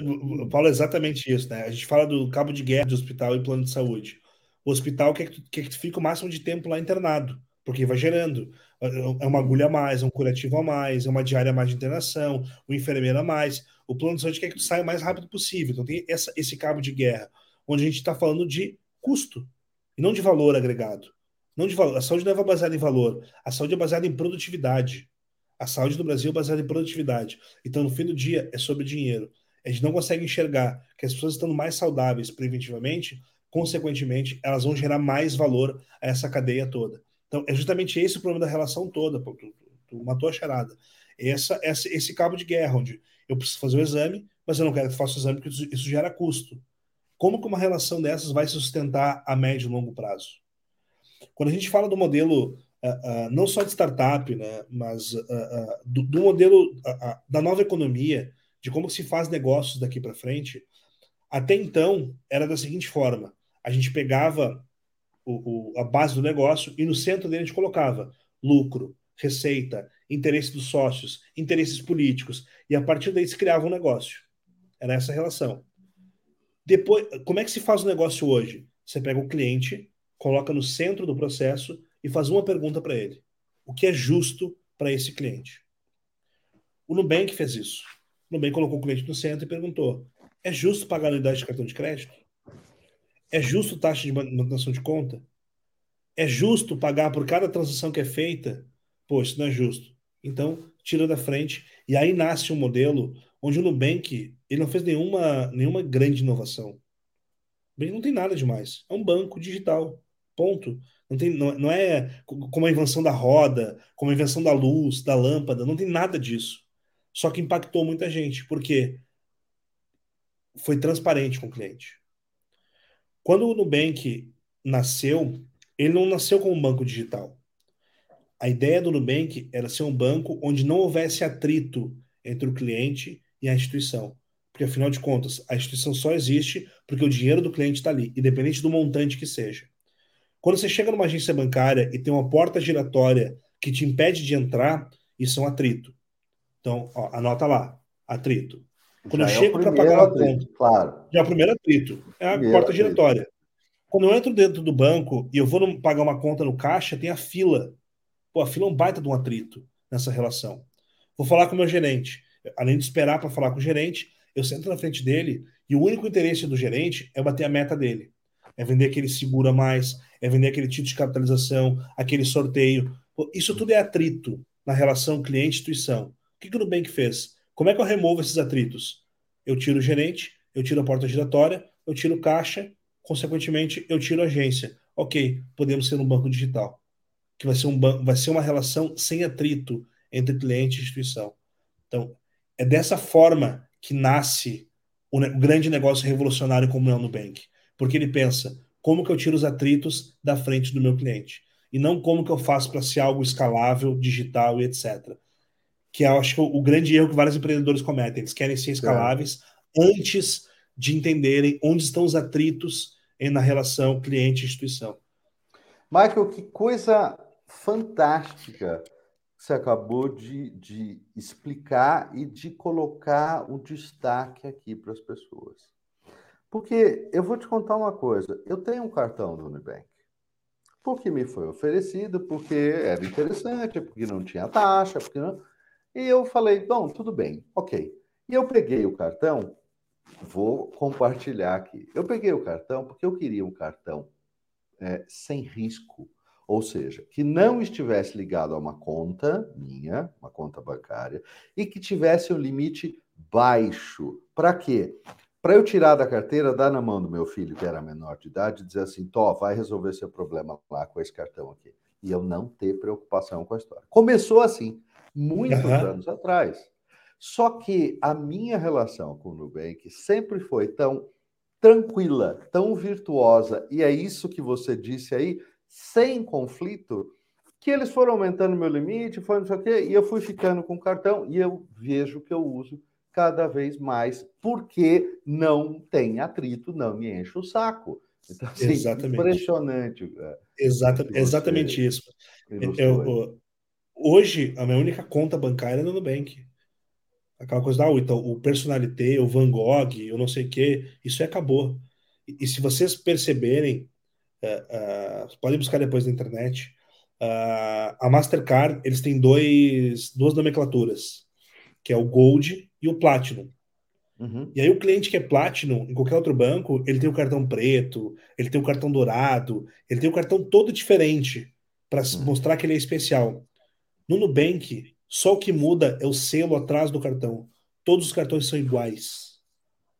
Paulo, exatamente isso, né? A gente fala do cabo de guerra do hospital e plano de saúde. O hospital quer que tu, quer que tu fique o máximo de tempo lá internado, porque vai gerando. É uma agulha a mais, é um curativo a mais, é uma diária a mais de internação, um enfermeiro a mais. O plano de saúde quer que tu saia o mais rápido possível. Então tem essa, esse cabo de guerra, onde a gente está falando de custo e não de valor agregado. Não de valor. A saúde não é baseada em valor, a saúde é baseada em produtividade. A saúde do Brasil é baseada em produtividade. Então, no fim do dia, é sobre dinheiro. A gente não consegue enxergar que as pessoas estando mais saudáveis preventivamente, consequentemente, elas vão gerar mais valor a essa cadeia toda. Então, é justamente esse o problema da relação toda. Pô, tu, tu, matou a charada. Essa, essa, esse cabo de guerra, onde eu preciso fazer o exame, mas eu não quero que faça o exame porque isso, isso gera custo. Como que uma relação dessas vai se sustentar a médio e longo prazo? Quando a gente fala do modelo uh, uh, não só de startup, né, mas uh, do, do, modelo da nova economia, de como se faz negócios daqui para frente, até então era da seguinte forma: a gente pegava o, o, a base do negócio e no centro dele a gente colocava lucro, receita, interesse dos sócios, interesses políticos, e a partir daí se criava um negócio. Era essa relação. Depois, como é que se faz o negócio hoje? Você pega o cliente, coloca no centro do processo e faz uma pergunta para ele: o que é justo para esse cliente? O Nubank fez isso. O Nubank colocou o cliente no centro e perguntou: é justo pagar anuidade de cartão de crédito? É justo taxa de manutenção de conta? É justo pagar por cada transação que é feita? Pô, isso não é justo. Então, tira da frente. E aí nasce um modelo onde o Nubank ele não fez nenhuma, nenhuma grande inovação. Nubank não tem nada demais. É um banco digital. Ponto. Não, tem, não, não é como a invenção da roda, como a invenção da luz, da lâmpada, não tem nada disso. Só que impactou muita gente, porque foi transparente com o cliente. Quando o Nubank nasceu, ele não nasceu como um banco digital. A ideia do Nubank era ser um banco onde não houvesse atrito entre o cliente e a instituição. Porque, afinal de contas, a instituição só existe porque o dinheiro do cliente está ali, independente do montante que seja. Quando você chega numa agência bancária e tem uma porta giratória que te impede de entrar, isso é um atrito. Então, ó, anota lá, atrito. Quando já eu é chego para pagar a conta, claro. já é o primeiro atrito, é a primeiro porta atrito. giratória. Quando eu entro dentro do banco e eu vou pagar uma conta no caixa, tem a fila. Pô, a fila é um baita de um atrito nessa relação. Vou falar com o meu gerente. Além de esperar para falar com o gerente, eu sento na frente dele e o único interesse do gerente é bater a meta dele. É vender aquele segura mais, é vender aquele título de capitalização, aquele sorteio. Isso tudo é atrito na relação cliente-instituição. O que, que o Nubank fez? Como é que eu removo esses atritos? Eu tiro o gerente, eu tiro a porta giratória, eu tiro caixa, consequentemente, eu tiro a agência. Ok, podemos ser um banco digital, que vai ser, um banco, vai ser uma relação sem atrito entre cliente e instituição. Então, é dessa forma que nasce o, grande negócio revolucionário como é o Nubank. Porque ele pensa, como que eu tiro os atritos da frente do meu cliente e não como que eu faço para ser algo escalável, digital e etc. Que eu acho que o, o grande erro que vários empreendedores cometem, eles querem ser escaláveis é. antes de entenderem onde estão os atritos na relação cliente-instituição. Michael, que coisa fantástica você acabou de, de explicar e de colocar o destaque aqui para as pessoas. Porque eu vou te contar uma coisa: eu tenho um cartão do Unibank. Porque me foi oferecido, porque era interessante, porque não tinha taxa, porque não... E eu falei, bom, tudo bem, ok. E eu peguei o cartão, vou compartilhar aqui. Eu peguei o cartão porque eu queria um cartão é, sem risco, ou seja, que não estivesse ligado a uma conta minha, uma conta bancária, e que tivesse um limite baixo. Para quê? Para eu tirar da carteira, dar na mão do meu filho, que era menor de idade, e dizer assim: Tó, vai resolver seu problema lá com esse cartão aqui. E eu não ter preocupação com a história. Começou assim, muitos uhum. anos atrás. Só que a minha relação com o Nubank sempre foi tão tranquila, tão virtuosa, e é isso que você disse aí, sem conflito, que eles foram aumentando meu limite, foi não sei o quê, e eu fui ficando com o cartão, e eu vejo que eu uso cada vez mais, porque não tem atrito, não me enche o saco. Então, assim, exatamente. impressionante. É, Exata, exatamente isso. Eu, hoje, a minha única conta bancária é no Nubank. Aquela coisa, ah, então, o personalité, o Van Gogh, eu não sei o quê, isso acabou. E, e se vocês perceberem, uh, uh, podem buscar depois na internet, uh, a Mastercard, eles têm dois, duas nomenclaturas, que é o Gold e o Platinum. Uhum. E aí o cliente que é Platinum, em qualquer outro banco, ele tem o cartão preto, ele tem o cartão dourado, ele tem o cartão todo diferente para uhum. mostrar que ele é especial. No Nubank, só o que muda é o selo atrás do cartão. Todos os cartões são iguais.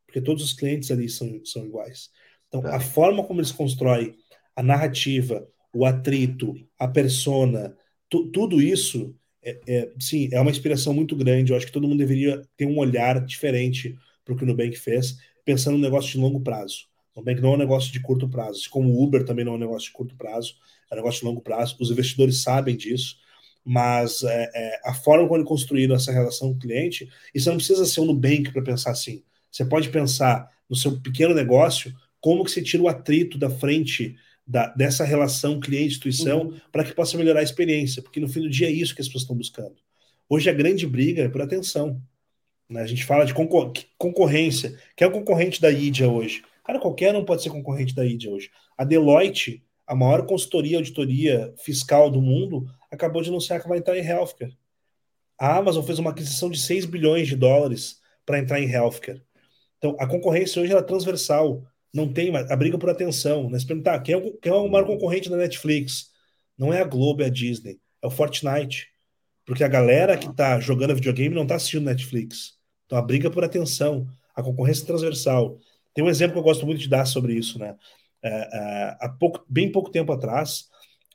Porque todos os clientes ali são, são iguais. Então, tá. a forma como eles constroem a narrativa, o atrito, a persona, tu, tudo isso, é, é, sim, é uma inspiração muito grande. Eu acho que todo mundo deveria ter um olhar diferente para o que o Nubank fez, pensando no negócio de longo prazo. O Nubank não é um negócio de curto prazo, como o Uber também não é um negócio de curto prazo, é um negócio de longo prazo. Os investidores sabem disso mas é, é, a forma como construíram essa relação com o cliente, você não precisa ser um Nubank para pensar assim. Você pode pensar no seu pequeno negócio como que você tira o atrito da frente da, dessa relação cliente-instituição uhum. para que possa melhorar a experiência, porque no fim do dia é isso que as pessoas estão buscando. Hoje a grande briga é por atenção. Né? A gente fala de concor concorrência. Quem é o concorrente da IDIA hoje? Cara, qualquer um pode ser concorrente da IDIA hoje. A Deloitte, a maior consultoria auditoria fiscal do mundo, acabou de anunciar que vai entrar em healthcare. A Amazon fez uma aquisição de 6 bilhões de dólares para entrar em healthcare. Então, a concorrência hoje é transversal. Não tem a briga por atenção. Né? Se perguntar quem é, o, quem é o maior concorrente da Netflix? Não é a Globo, é a Disney. É o Fortnite. Porque a galera que está jogando videogame não está assistindo Netflix. Então, a briga por atenção. A concorrência transversal. Tem um exemplo que eu gosto muito de dar sobre isso. Né? É, é, há pouco, bem pouco tempo atrás,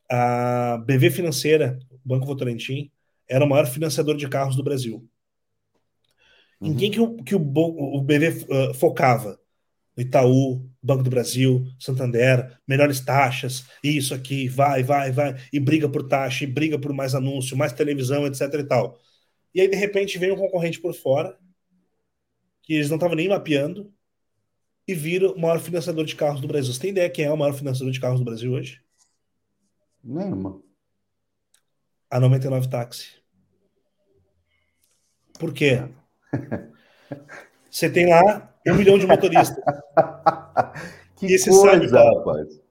a BV Financeira, Banco Votorantim, era o maior financiador de carros do Brasil. Uhum. Em quem que o, que o, o BV uh, focava? Itaú, Banco do Brasil, Santander, melhores taxas, isso aqui, vai, vai, vai, e briga por taxa, e briga por mais anúncio, mais televisão, etc e tal. E aí, de repente, vem um concorrente por fora, que eles não estavam nem mapeando, e vira o maior financiador de carros do Brasil. Você tem ideia quem é o maior financiador de carros do Brasil hoje? Nenhuma. A 99 Táxi. Por quê? Você tem lá um milhão de motoristas. que e coisa, sabe, Paulo, rapaz.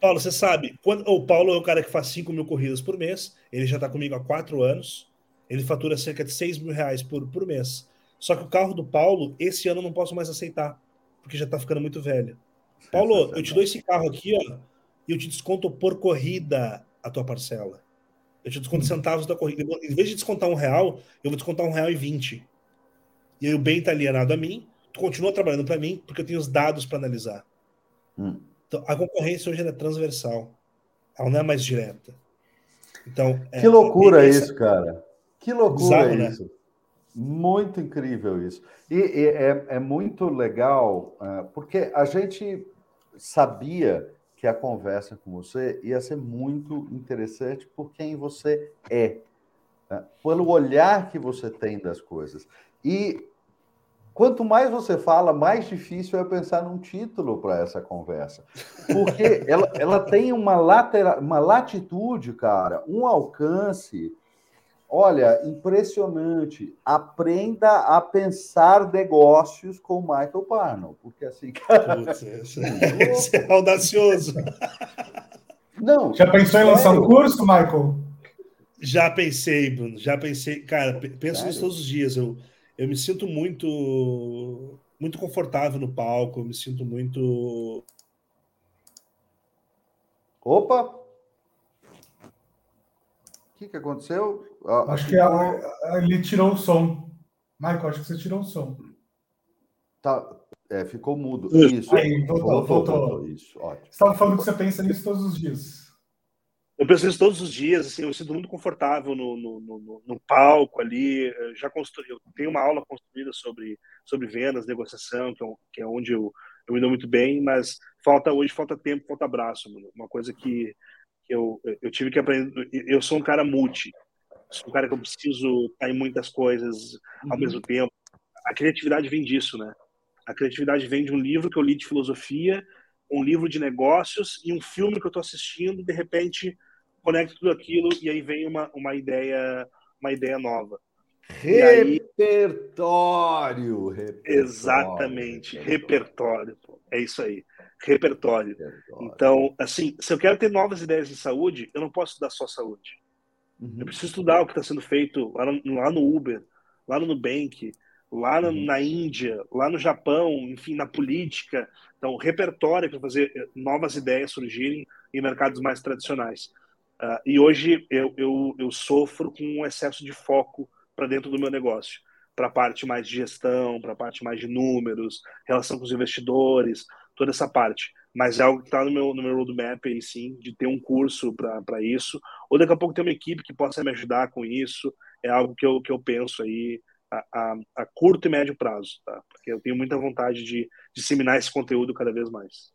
Paulo, você sabe, quando, o Paulo é o cara que faz 5 mil corridas por mês, ele já está comigo há quatro anos, ele fatura cerca de 6 mil reais por, por mês. Só que o carro do Paulo, esse ano eu não posso mais aceitar, porque já está ficando muito velho. Paulo, eu te dou esse carro aqui, ó, e eu te desconto por corrida a tua parcela. Eu te desconto hum. centavos da corrida. Em vez de descontar um real, eu vou descontar um real e vinte. E aí o bem está alienado a mim, continua trabalhando para mim, porque eu tenho os dados para analisar. Hum. Então, a concorrência hoje é transversal. Ela não é mais direta. Então, é, que loucura é isso, cara. Que loucura Bizarro, né? isso. Né? Muito incrível isso. E, e é, é, muito legal, uh, porque a gente sabia que a conversa com você ia ser muito interessante por quem você é, né? pelo olhar que você tem das coisas. E quanto mais você fala, mais difícil é pensar num título para essa conversa. Porque ela, ela tem uma, latera, uma latitude, cara, um alcance Olha, impressionante. Aprenda a pensar negócios com o Michael Parnell, porque assim, cara. Putz, esse, esse é audacioso. Não. Já pensou em lançar um curso, Michael? Já pensei, Bruno, já pensei. Cara, penso nisso todos os dias. Eu, eu me sinto muito muito confortável no palco, eu me sinto muito. Opa! O que, que aconteceu? Ah, acho que a, ele tirou o som. Michael, acho que você tirou o som. Tá, é, ficou mudo. Isso. Aí, voltou, voltou. voltou. voltou. Isso, ótimo. Você estava falando que você pensa nisso todos os dias. Eu penso isso todos os dias, assim, eu me sinto muito confortável no, no, no, no palco ali. Eu já construí, eu tenho uma aula construída sobre, sobre vendas, negociação, que é, que é onde eu, eu me dou muito bem, mas falta hoje, falta tempo, falta abraço. Uma coisa que, que eu, eu tive que aprender. Eu sou um cara multi, sou um cara que eu preciso estar em muitas coisas ao uhum. mesmo tempo. A criatividade vem disso, né? A criatividade vem de um livro que eu li de filosofia um livro de negócios e um filme que eu estou assistindo, de repente conecto tudo aquilo e aí vem uma, uma ideia uma ideia nova. Repertório, aí... repertório, Exatamente, repertório. É isso aí. Repertório. repertório. Então, assim, se eu quero ter novas ideias de saúde, eu não posso estudar só saúde. Uhum. Eu preciso estudar o que está sendo feito lá no, lá no Uber, lá no Nubank, lá na, uhum. na, Índia, lá no Japão, enfim, na política. Então, repertório para fazer eh, novas ideias surgirem em mercados mais tradicionais. Uh, e hoje eu, eu, eu, sofro com um excesso de foco para dentro do meu negócio, para a parte mais de gestão, para a parte mais de números, relação com os investidores, toda essa parte. Mas é algo que está no meu, no meu roadmap aí, sim, de ter um curso para isso, ou daqui a pouco ter uma equipe que possa me ajudar com isso. É algo que eu, que eu penso aí a, a, a curto e médio prazo, tá? Porque eu tenho muita vontade de disseminar esse conteúdo cada vez mais.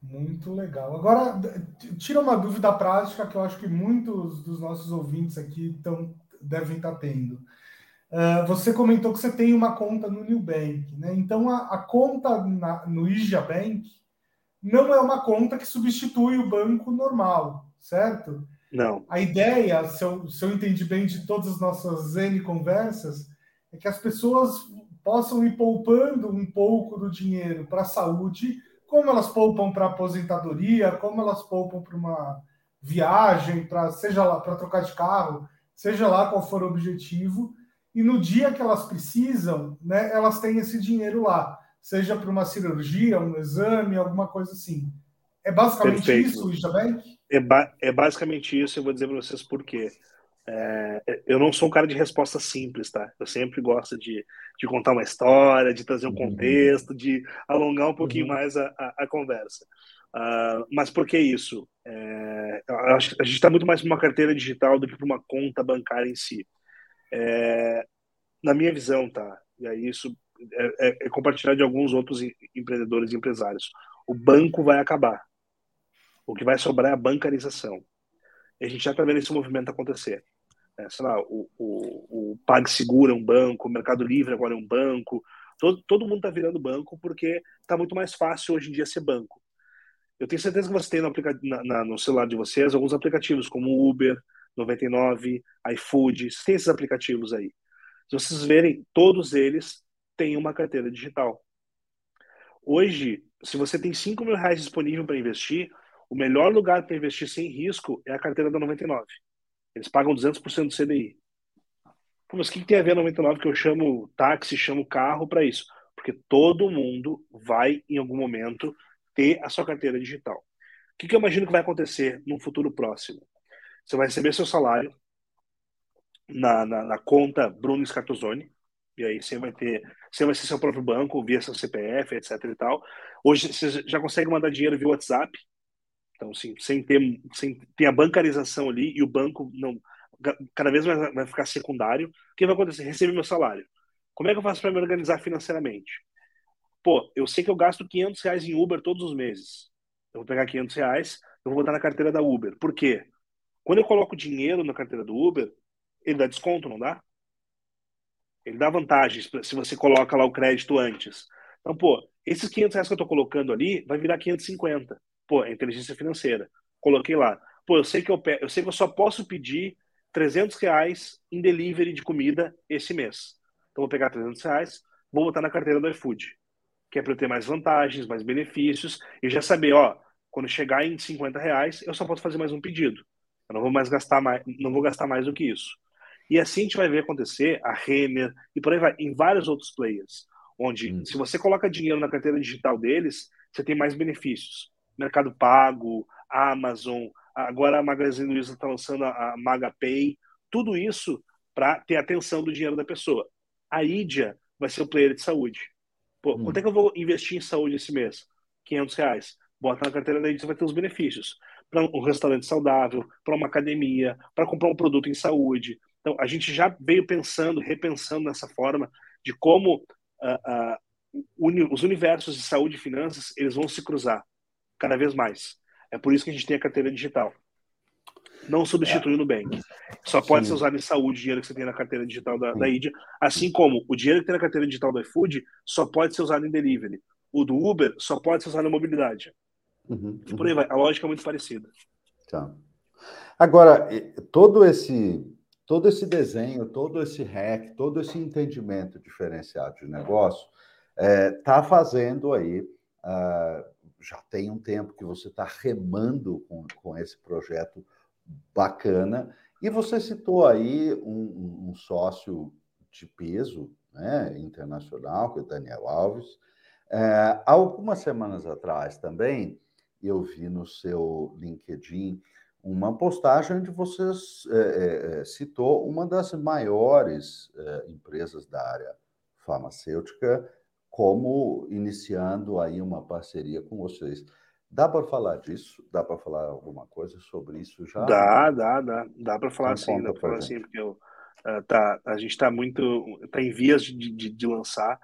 Muito legal. Agora, tira uma dúvida prática que eu acho que muitos dos nossos ouvintes aqui tão, devem estar tendo. Uh, você comentou que você tem uma conta no New Bank, né? Então, a, a conta na, no Ija Bank não é uma conta que substitui o banco normal, certo? Não. A ideia, se eu, se eu entendi bem de todas as nossas N conversas, é que as pessoas possam ir poupando um pouco do dinheiro para a saúde, como elas poupam para aposentadoria, como elas poupam para uma viagem, para seja lá para trocar de carro, seja lá qual for o objetivo, e no dia que elas precisam, né, elas têm esse dinheiro lá, seja para uma cirurgia, um exame, alguma coisa assim. É basicamente Perfeito. isso, Isabank? É, ba é basicamente isso, eu vou dizer para vocês por quê. É, eu não sou um cara de resposta simples, tá? Eu sempre gosto de, de contar uma história, de trazer um uhum. contexto, de alongar um pouquinho uhum. mais a, a, a conversa. Uh, mas por que isso? É, a gente está muito mais para uma carteira digital do que para uma conta bancária em si. É, na minha visão, tá? E aí isso é, é, é compartilhado de alguns outros empreendedores e empresários. O banco vai acabar. O que vai sobrar é a bancarização. E a gente já está vendo esse movimento acontecer sei lá, o, o, o PagSeguro é um banco, o Mercado Livre agora é um banco, todo, todo mundo está virando banco porque está muito mais fácil hoje em dia ser banco. Eu tenho certeza que você tem no, na, na, no celular de vocês alguns aplicativos como Uber, 99, iFood, tem esses aplicativos aí. Se vocês verem, todos eles têm uma carteira digital. Hoje, se você tem 5 mil reais disponível para investir, o melhor lugar para investir sem risco é a carteira da 99. Eles pagam 200% do CDI. Pô, mas o que, tem a ver 99 que eu chamo táxi, chamo carro para isso? Porque todo mundo vai, em algum momento, ter a sua carteira digital. O que, que eu imagino que vai acontecer no futuro próximo? Você vai receber seu salário na, na, na conta Bruno Scartozoni, e aí você vai ter, você vai ser seu próprio banco, via seu CPF, etc e tal. Hoje você já consegue mandar dinheiro via WhatsApp, então, assim, sem ter, sem ter a bancarização ali e o banco não cada vez mais vai ficar secundário, o que vai acontecer? Receber meu salário. Como é que eu faço para me organizar financeiramente? Pô, eu sei que eu gasto 500 reais em Uber todos os meses. Eu vou pegar 500 reais, eu vou botar na carteira da Uber. Por quê? Quando eu coloco dinheiro na carteira do Uber, ele dá desconto, não dá? Ele dá vantagens se você coloca lá o crédito antes. Então, pô, esses 500 reais que eu estou colocando ali vai virar 550. Pô, é inteligência financeira. Coloquei lá. Pô, eu sei que eu, eu sei que eu só posso pedir 300 reais em delivery de comida esse mês. Então vou pegar 300 reais, vou botar na carteira do iFood, que é para eu ter mais vantagens, mais benefícios e já saber, ó, quando chegar em 50 reais, eu só posso fazer mais um pedido. Eu não vou mais gastar mais, não vou gastar mais do que isso. E assim a gente vai ver acontecer a Renner e por aí vai, em vários outros players, onde hum. se você coloca dinheiro na carteira digital deles, você tem mais benefícios. Mercado Pago, Amazon, agora a Magazine Luiza está lançando a MagaPay, tudo isso para ter atenção do dinheiro da pessoa. A Idia vai ser o player de saúde. Pô, hum. quanto é que eu vou investir em saúde esse mês? 500 reais. Bota na carteira da Idia, vai ter os benefícios. Para um restaurante saudável, para uma academia, para comprar um produto em saúde. Então, a gente já veio pensando, repensando nessa forma de como uh, uh, uni os universos de saúde e finanças eles vão se cruzar cada vez mais. É por isso que a gente tem a carteira digital. Não substitui é. o Nubank. Só pode Sim. ser usado em saúde o dinheiro que você tem na carteira digital da, da IDIA, assim como o dinheiro que tem na carteira digital do iFood só pode ser usado em delivery. O do Uber só pode ser usado em mobilidade. Uhum, uhum. Por aí vai. A lógica é muito parecida. Tá. Agora, todo esse todo esse desenho, todo esse hack, todo esse entendimento diferenciado de negócio está é, tá fazendo aí uh, já tem um tempo que você está remando com, com esse projeto bacana. E você citou aí um, um sócio de peso né, internacional, que é o Daniel Alves. É, algumas semanas atrás também, eu vi no seu LinkedIn uma postagem onde você é, é, citou uma das maiores é, empresas da área farmacêutica como iniciando aí uma parceria com vocês. Dá para falar disso? Dá para falar alguma coisa sobre isso já? Dá, dá, dá. Dá para falar então, sim, dá para falar sim, porque eu, uh, tá, a gente está muito. está em vias de, de, de lançar.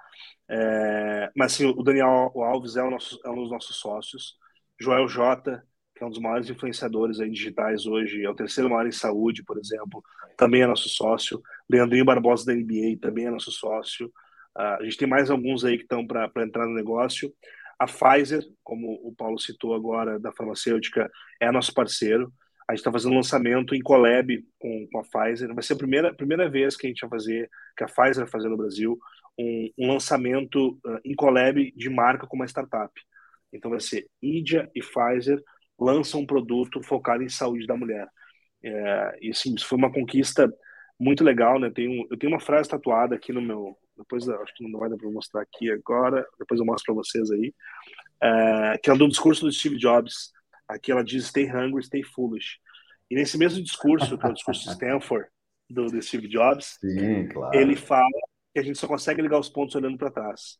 É, mas sim, o Daniel Alves é, o nosso, é um dos nossos sócios. Joel Jota, que é um dos maiores influenciadores aí digitais hoje, é o terceiro maior em saúde, por exemplo, também é nosso sócio. Leandrinho Barbosa da NBA também é nosso sócio. Uh, a gente tem mais alguns aí que estão para entrar no negócio. A Pfizer, como o Paulo citou agora, da farmacêutica, é nosso parceiro. A gente está fazendo um lançamento em collab com, com, a Pfizer. Vai ser a primeira, primeira vez que a gente vai fazer, que a Pfizer vai fazer no Brasil, um, um lançamento uh, em collab de marca com uma startup. Então vai ser Idia e Pfizer lançam um produto focado em saúde da mulher. É, e assim, isso foi uma conquista muito legal, né? Tenho, eu tenho uma frase tatuada aqui no meu, depois acho que não vai dar para mostrar aqui agora, depois eu mostro para vocês aí, é, que é do discurso do Steve Jobs. Aqui ela diz Stay hungry, stay foolish. E nesse mesmo discurso, que é o discurso de Stanford, do, do Steve Jobs, Sim, claro. ele fala que a gente só consegue ligar os pontos olhando para trás.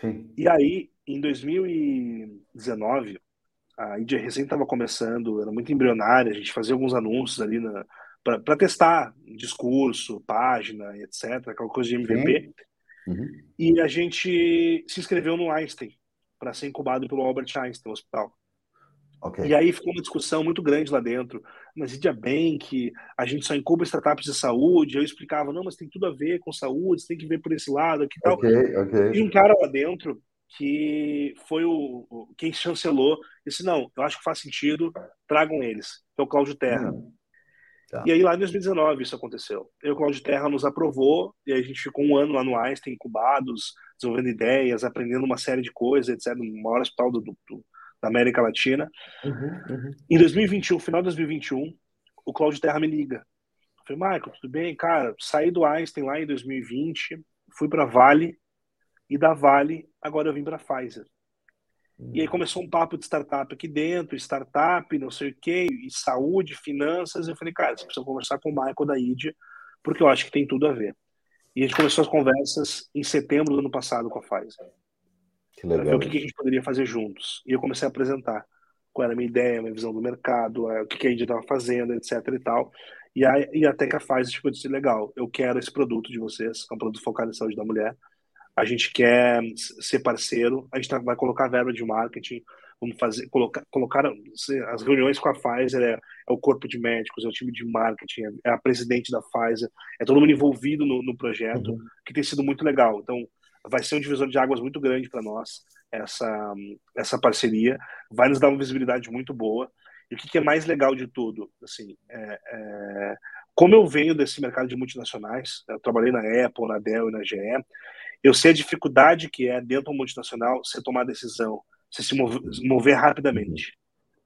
Sim. E aí, em 2019, a Índia recém estava começando, era muito embrionária, a gente fazia alguns anúncios ali na, para testar discurso, página, etc., aquela coisa de MVP. Uhum. E a gente se inscreveu no Einstein para ser incubado pelo Albert Einstein Hospital. Okay. E aí ficou uma discussão muito grande lá dentro. Mas Idia Bank, a gente só incuba startups de saúde. Eu explicava, não, mas tem tudo a ver com saúde, você tem que ver por esse lado aqui tal. Okay, okay. E um cara lá dentro que foi o, o, quem chancelou, disse, não, eu acho que faz sentido, tragam eles, que é o Cláudio Terra. Uhum. Tá. E aí lá em 2019 isso aconteceu. Eu, o Cláudio Terra nos aprovou e a gente ficou um ano lá no Einstein, incubados, desenvolvendo ideias, aprendendo uma série de coisas, etc., no maior hospital do, do, da América Latina. Uhum, uhum. Em 2021, final de 2021, o Cláudio Terra me liga. Eu falei, Michael, tudo bem? Cara, saí do Einstein lá em 2020, fui para Vale, e da Vale, agora eu vim para Pfizer. E aí começou um papo de startup aqui dentro, startup, não sei o quê, e saúde, finanças. Eu falei, cara, você precisa conversar com o Michael da IDIA, porque eu acho que tem tudo a ver. E a gente começou as conversas em setembro do ano passado com a Pfizer. Que legal. Para ver o que a gente poderia fazer juntos. E eu comecei a apresentar qual era a minha ideia, a minha visão do mercado, o que a IDIA estava fazendo, etc e tal. E, aí, e até que a Pfizer tipo, disse, legal, eu quero esse produto de vocês, é um produto focado em saúde da mulher a gente quer ser parceiro, a gente tá, vai colocar verba de marketing, vamos fazer, colocar, colocar as reuniões com a Pfizer, é, é, o corpo de médicos, é o time de marketing, é a presidente da Pfizer, é todo mundo envolvido no, no projeto, uhum. que tem sido muito legal. Então, vai ser um divisor de águas muito grande para nós, essa, essa parceria, vai nos dar uma visibilidade muito boa. E o que, que é mais legal de tudo, assim, é, é, como eu venho desse mercado de multinacionais, eu trabalhei na Apple, na Dell e na GE, eu sei a dificuldade que é dentro do multinacional você tomar decisão, você se mover, mover rapidamente.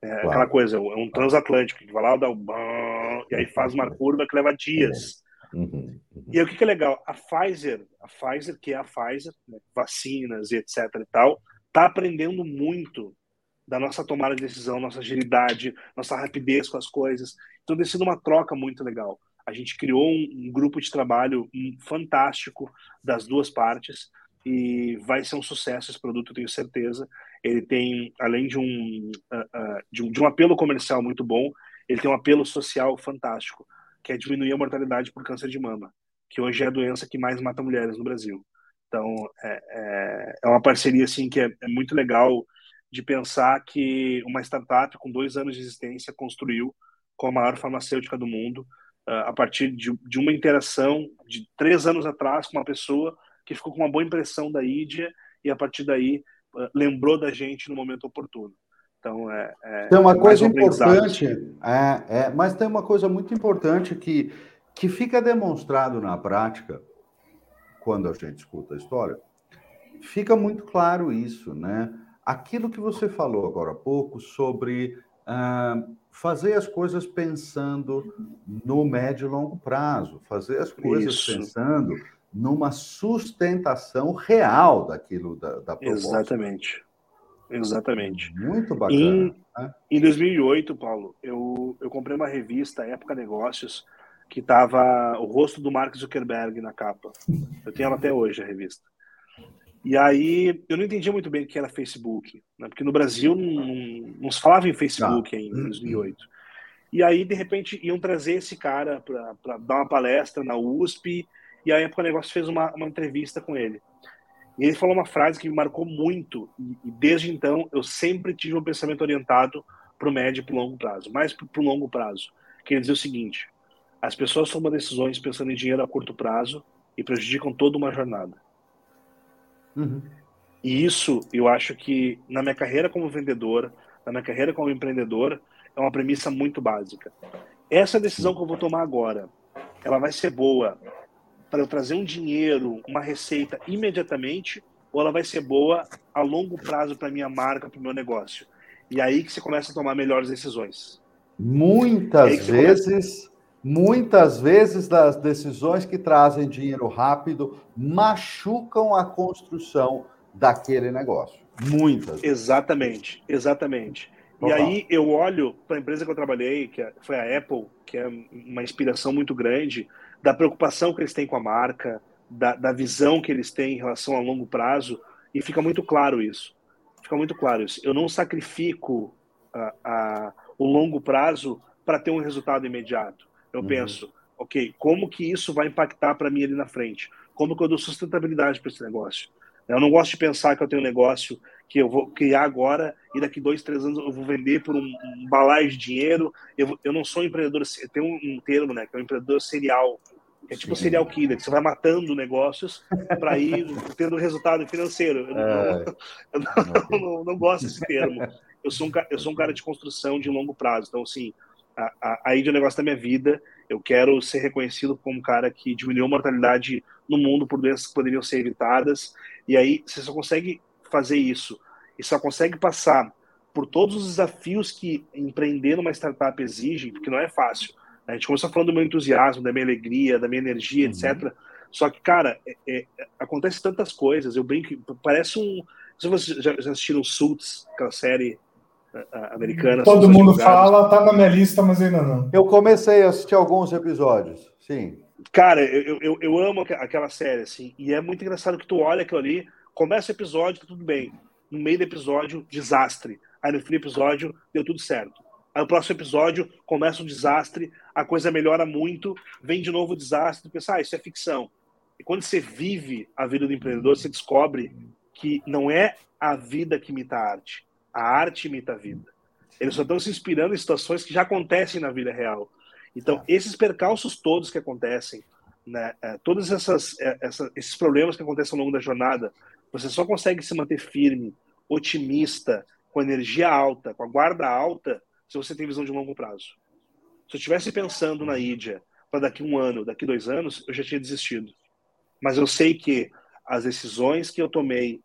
É claro. aquela coisa, é um transatlântico que vai lá, dá o e aí faz uma curva que leva dias. Uhum, uhum. E aí, o que, que é legal? A Pfizer, a Pfizer, que é a Pfizer, né, vacinas e etc e tal, tá aprendendo muito da nossa tomada de decisão, nossa agilidade, nossa rapidez com as coisas. Então tem sido uma troca muito legal. A gente criou um, um grupo de trabalho fantástico das duas partes e vai ser um sucesso esse produto, tenho certeza. Ele tem, além de um, uh, uh, de um, de um apelo comercial muito bom, ele tem um apelo social fantástico que é diminuir a mortalidade por câncer de mama, que hoje é a doença que mais mata mulheres no Brasil. Então, é, é, é uma parceria assim que é, é, muito legal de pensar que uma startup com dois anos de existência construiu com a maior farmacêutica do mundo a partir de, de, uma interação de três anos atrás com uma pessoa que ficou com uma boa impressão da Ídia e a partir daí uh, lembrou da gente no momento oportuno. Então, é, é tem uma coisa importante, é, é, mas tem uma coisa muito importante que, que fica demonstrado na prática, quando a gente escuta a história, fica muito claro isso, né? Aquilo que você falou agora há pouco sobre uh, fazer as coisas pensando no médio e longo prazo, fazer as coisas isso. pensando numa sustentação real daquilo da, da proposta. Exatamente. Exatamente. Muito bacana. Em, né? em 2008, Paulo, eu, eu comprei uma revista, Época Negócios, que estava o rosto do Mark Zuckerberg na capa. Eu tenho ela até hoje, a revista. E aí, eu não entendia muito bem o que era Facebook, né? porque no Brasil não, não, se falava em Facebook ah. ainda, em 2008. E aí, de repente, iam trazer esse cara para dar uma palestra na USP, e a Época Negócios fez uma, uma entrevista com ele. E ele falou uma frase que me marcou muito, e desde então eu sempre tive um pensamento orientado para o médio e para o longo prazo, mais para o longo prazo. Que ele dizia o seguinte: as pessoas tomam decisões pensando em dinheiro a curto prazo e prejudicam toda uma jornada. Uhum. E isso, eu acho que na minha carreira como vendedor, na minha carreira como empreendedor, é uma premissa muito básica. Essa decisão que eu vou tomar agora, ela vai ser boa para eu trazer um dinheiro, uma receita imediatamente, ou ela vai ser boa a longo prazo para minha marca, para o meu negócio? E aí que você começa a tomar melhores decisões. Muitas vezes, começa... muitas vezes das decisões que trazem dinheiro rápido machucam a construção daquele negócio. Muitas. Exatamente, exatamente. E aí eu olho para a empresa que eu trabalhei, que é, foi a Apple, que é uma inspiração muito grande, da preocupação que eles têm com a marca, da, da visão que eles têm em relação a longo prazo, e fica muito claro isso. Fica muito claro isso. Eu não sacrifico a, a, o longo prazo para ter um resultado imediato. Eu uhum. penso, ok, como que isso vai impactar para mim ali na frente? Como que eu dou sustentabilidade para esse negócio? Eu não gosto de pensar que eu tenho um negócio que eu vou criar agora e daqui dois, três anos eu vou vender por um, um balaio de dinheiro. Eu, eu não sou um empreendedor, tem um, um termo, né, que é um empreendedor serial. É tipo Sim. serial killer, que você vai matando negócios para ir tendo resultado financeiro. Eu, é. não, eu não, não, não, gosto desse termo. Eu sou, um, eu sou um cara de construção de longo prazo. Então, assim, a, a, aí de um negócio da minha vida, eu quero ser reconhecido como um cara que diminuiu a mortalidade no mundo por doenças que poderiam ser evitadas. E aí você só consegue fazer isso e só consegue passar por todos os desafios que empreender numa startup exige, porque não é fácil. A gente começou falando do meu entusiasmo, da minha alegria, da minha energia, uhum. etc. Só que, cara, é, é, acontece tantas coisas. Eu brinco, parece um. Se vocês já, já assistiram Suits, aquela série americana. Todo mundo fala, tá na minha lista, mas ainda não. Eu comecei a assistir alguns episódios, sim. Cara, eu, eu, eu amo aquela série, assim, e é muito engraçado que tu olha aquilo ali, começa o episódio, tá tudo bem. No meio do episódio, desastre. Aí no fim do episódio, deu tudo certo. Aí no próximo episódio, começa um desastre, a coisa melhora muito, vem de novo o desastre, tu pensa, ah, isso é ficção. E quando você vive a vida do empreendedor, você descobre que não é a vida que imita a arte, a arte imita a vida. Eles só estão se inspirando em situações que já acontecem na vida real. Então, esses percalços todos que acontecem, né, é, todos essas, é, essa, esses problemas que acontecem ao longo da jornada, você só consegue se manter firme, otimista, com energia alta, com a guarda alta, se você tem visão de longo prazo. Se eu estivesse pensando na Ídia para daqui um ano, daqui dois anos, eu já tinha desistido. Mas eu sei que as decisões que eu tomei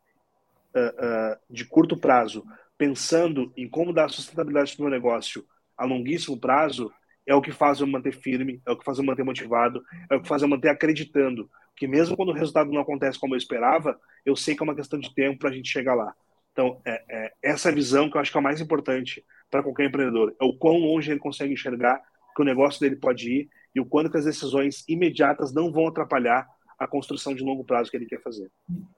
uh, uh, de curto prazo pensando em como dar sustentabilidade para o meu negócio a longuíssimo prazo, é o que faz eu manter firme, é o que faz eu manter motivado, é o que faz eu manter acreditando que mesmo quando o resultado não acontece como eu esperava, eu sei que é uma questão de tempo para a gente chegar lá. Então, é, é, essa visão que eu acho que é a mais importante para qualquer empreendedor, é o quão longe ele consegue enxergar que o negócio dele pode ir e o quanto que as decisões imediatas não vão atrapalhar a construção de longo prazo que ele quer fazer.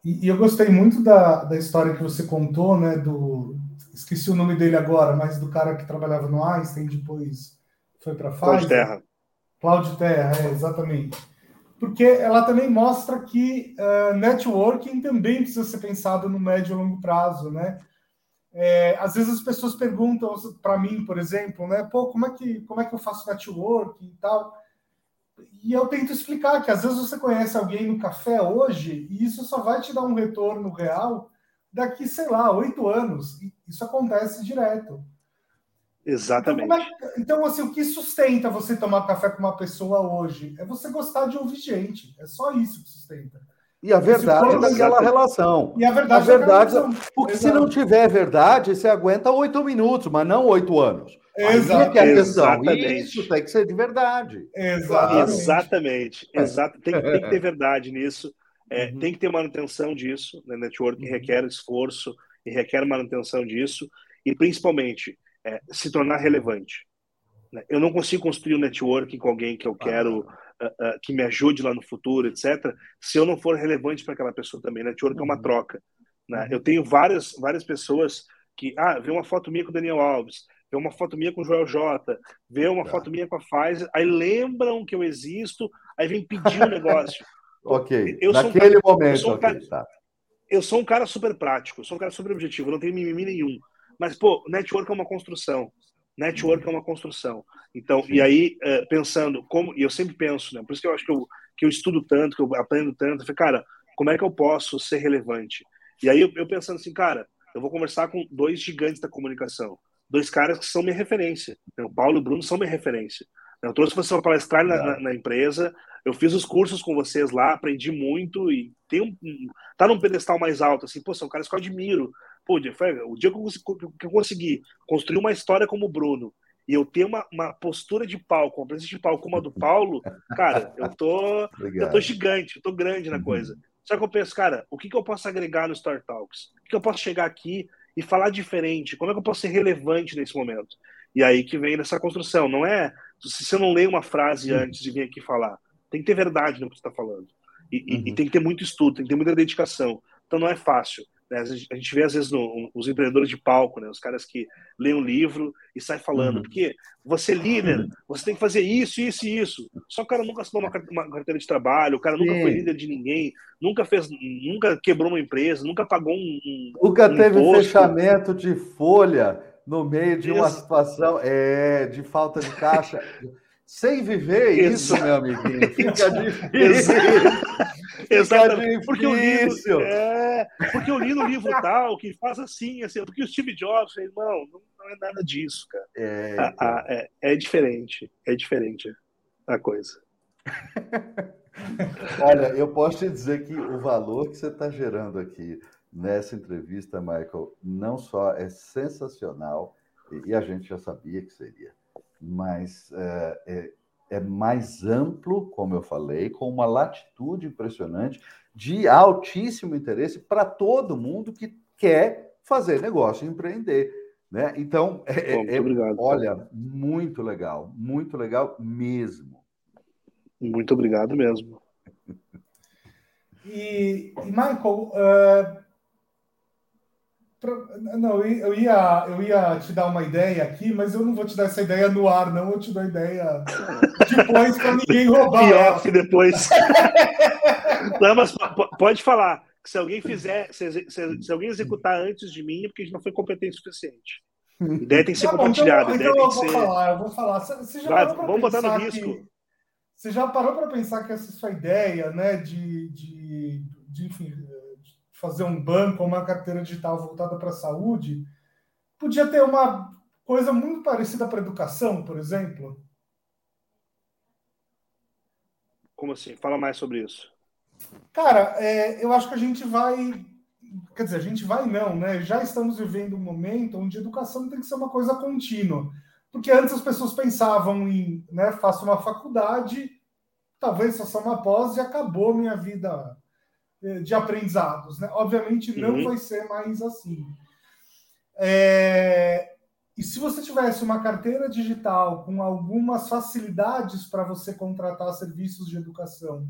E, e eu gostei muito da, da história que você contou, né, do esqueci o nome dele agora, mas do cara que trabalhava no Einstein depois foi para a Cláudio Terra. Cláudio Terra, é, exatamente. Porque ela também mostra que uh, networking também precisa ser pensado no médio e longo prazo, né? É, às vezes as pessoas perguntam para mim, por exemplo, né? Pô, como é que como é que eu faço networking e tal? E eu tento explicar que às vezes você conhece alguém no café hoje e isso só vai te dar um retorno real daqui, sei lá, oito anos. Isso acontece direto. Exatamente. Então, é, então, assim, o que sustenta você tomar café com uma pessoa hoje é você gostar de ouvir gente. É só isso que sustenta. E a verdade é daquela relação. E a verdade, a verdade é Porque Exato. se não tiver verdade, você aguenta oito minutos, mas não oito anos. Exato. Que é a Exatamente. Isso tem que ser de verdade. Exatamente. Exatamente. Exato. Tem, tem que ter verdade nisso. É, uhum. Tem que ter manutenção disso. Né? Network uhum. requer esforço e requer manutenção disso. E principalmente é, se tornar relevante. Né? Eu não consigo construir um networking com alguém que eu quero. Uh, uh, que me ajude lá no futuro, etc., se eu não for relevante para aquela pessoa também. Network né? uhum. é uma uhum. troca. Né? Uhum. Eu tenho várias, várias pessoas que, ah, vê uma foto minha com o Daniel Alves, vê uma foto minha com o Joel J, vê uma tá. foto minha com a Pfizer, aí lembram que eu existo, aí vem pedir um negócio. ok, eu naquele um cara, momento. Eu sou, um cara, tá. Eu sou um cara super prático, sou um cara super objetivo, não tenho mimimi nenhum. Mas, pô, network é uma construção. Network é uma construção. Então, Sim. e aí, eh, pensando como, e eu sempre penso, né? Por isso que eu acho que eu, que eu estudo tanto, que eu aprendo tanto, eu falei, cara, como é que eu posso ser relevante? E aí eu, eu pensando assim, cara, eu vou conversar com dois gigantes da comunicação, dois caras que são minha referência. Né? O Paulo e o Bruno são minha referência. Eu trouxe vocês para palestrar na, na, na, empresa, eu fiz os cursos com vocês lá, aprendi muito e tem um, tá num pedestal mais alto, assim, pô, são caras que eu admiro, Pô, o dia que eu consegui construir uma história como o Bruno e eu ter uma, uma postura de palco, uma presença de palco como a do Paulo, cara, eu tô, eu tô gigante, eu tô grande na uhum. coisa. Só que eu penso, cara, o que, que eu posso agregar no Star Talks? O que, que eu posso chegar aqui e falar diferente? Como é que eu posso ser relevante nesse momento? E aí que vem nessa construção. Não é se você não lê uma frase antes de vir aqui falar. Tem que ter verdade no que você está falando. E, uhum. e, tem que ter muito estudo, tem que ter muita dedicação. Então não é fácil. Né? A gente vê, às vezes, no, os empreendedores de palco, né? os caras que lêem um livro e saem falando, uhum. porque você é líder, uhum. você tem que fazer isso, isso e isso. Só o cara nunca assinou uma, uma carteira de trabalho, o cara nunca Sim. foi líder de ninguém, nunca fez, nunca quebrou uma empresa, nunca pagou um. um nunca um teve imposto. fechamento de folha no meio de uma situação é, de falta de caixa. Sem viver isso, meu amiguinho, fica difícil. Exatamente. Porque eu, li, é, porque eu li no livro tal, que faz assim, assim, porque o Steve Jobs, irmão, não, não é nada disso, cara. É, então. é, é diferente, é diferente a coisa. Olha, eu posso te dizer que o valor que você está gerando aqui nessa entrevista, Michael, não só é sensacional, e a gente já sabia que seria, mas é, é, é mais amplo, como eu falei, com uma latitude impressionante, de altíssimo interesse para todo mundo que quer fazer negócio e empreender. Né? Então, é, Bom, é, obrigado, olha, muito legal, muito legal mesmo. Muito obrigado mesmo. E, Michael, uh, não, eu ia, eu ia te dar uma ideia aqui, mas eu não vou te dar essa ideia no ar, não. Eu te dou a ideia depois para ninguém roubar. Pior que depois. não, mas pode falar. Se alguém fizer, se, se, se, alguém executar antes de mim, é porque a gente não foi competente o suficiente. A ideia tem que ser tá compartilhada. Então, então eu vou ser... falar, eu vou falar. Você já Vai, vamos botar no risco. Que, você já parou para pensar que essa sua ideia, né, de, de, de enfim, fazer um banco ou uma carteira digital voltada para a saúde, podia ter uma coisa muito parecida para a educação, por exemplo? Como assim? Fala mais sobre isso. Cara, é, eu acho que a gente vai quer dizer, a gente vai não, né? Já estamos vivendo um momento onde educação tem que ser uma coisa contínua. Porque antes as pessoas pensavam em, né, faço uma faculdade, talvez faça uma pós e acabou minha vida de aprendizados, né? Obviamente não uhum. vai ser mais assim. É... E se você tivesse uma carteira digital com algumas facilidades para você contratar serviços de educação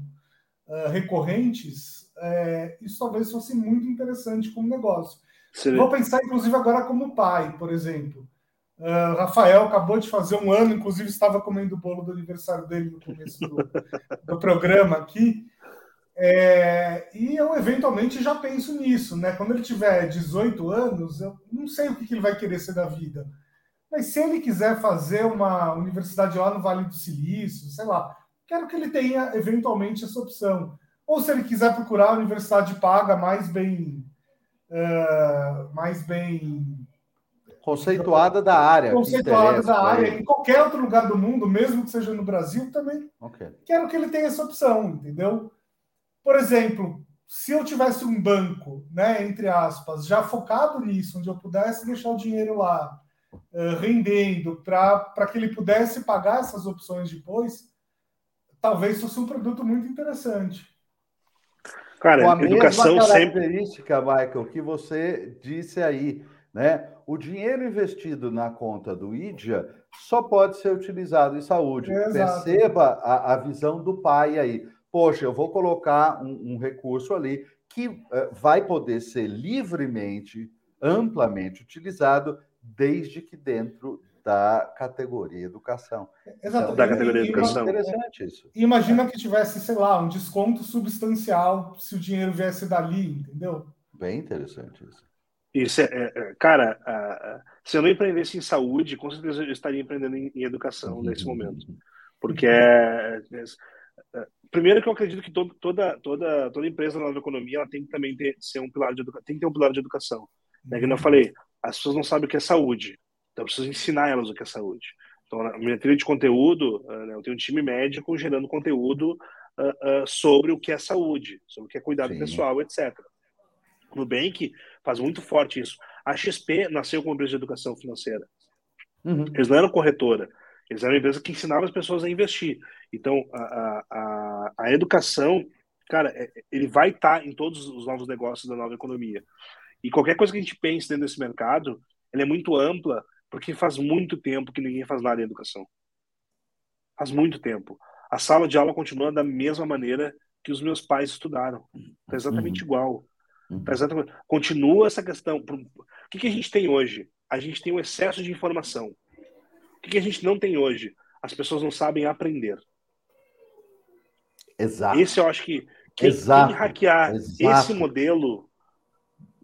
uh, recorrentes, é, isso talvez fosse muito interessante como negócio. Sim. Vou pensar, inclusive, agora como pai, por exemplo. Uh, Rafael acabou de fazer um ano, inclusive estava comendo o bolo do aniversário dele no começo do, do programa aqui. É, e eu eventualmente já penso nisso, né? Quando ele tiver 18 anos, eu não sei o que, que ele vai querer ser da vida. Mas se ele quiser fazer uma universidade lá no Vale do Silício, sei lá, quero que ele tenha eventualmente essa opção. Ou se ele quiser procurar a universidade paga mais bem, uh, mais bem conceituada da área. Conceituada da área, em qualquer outro lugar do mundo, mesmo que seja no Brasil, também. Okay. Quero que ele tenha essa opção, entendeu? Por exemplo, se eu tivesse um banco, né, entre aspas, já focado nisso, onde eu pudesse deixar o dinheiro lá, uh, rendendo, para que ele pudesse pagar essas opções depois, talvez fosse um produto muito interessante. Cara, Com a educação mesma característica, sempre... Michael, que você disse aí, né? O dinheiro investido na conta do IDIA só pode ser utilizado em saúde. Exato. Perceba a, a, visão do pai aí. Poxa, eu vou colocar um, um recurso ali que uh, vai poder ser livremente, amplamente utilizado, desde que dentro da categoria educação. Exato. Então, da categoria educação. Interessante isso. Imagina que tivesse, sei lá, um desconto substancial se o dinheiro viesse dali, entendeu? Bem interessante isso. Isso é, é, é cara, se eu não empreendesse em saúde, com certeza eu estaria empreendendo em, em educação nesse uhum. momento. Porque é, é, é, primeiro que eu acredito que todo, toda, toda, toda empresa na nova economia ela tem que também ter, ser um pilar de educação, tem que ter um pilar de educação. Né? Como eu falei, as pessoas não sabem o que é saúde. Então, eu preciso ensinar elas o que é saúde. Então, na minha trilha de conteúdo, uh, né, eu tenho um time médico gerando conteúdo uh, uh, sobre o que é saúde, sobre o que é cuidado Sim. pessoal, etc. No Nubank faz muito forte isso. A XP nasceu como empresa de educação financeira. Uhum. Eles não eram corretora, eles eram uma empresa que ensinava as pessoas a investir. Então, a, a, a educação, cara, é, ele vai estar em todos os novos negócios da nova economia. E qualquer coisa que a gente pense dentro desse mercado, ela é muito ampla porque faz muito tempo que ninguém faz nada em educação. Faz muito tempo. A sala de aula continua da mesma maneira que os meus pais estudaram. Tá exatamente uhum. igual. Tá exatamente. Continua essa questão. O que, que a gente tem hoje? A gente tem um excesso de informação. O que, a gente não tem hoje? As pessoas não sabem aprender. Exato. Esse eu acho que quem, quem hackear Exato. esse modelo,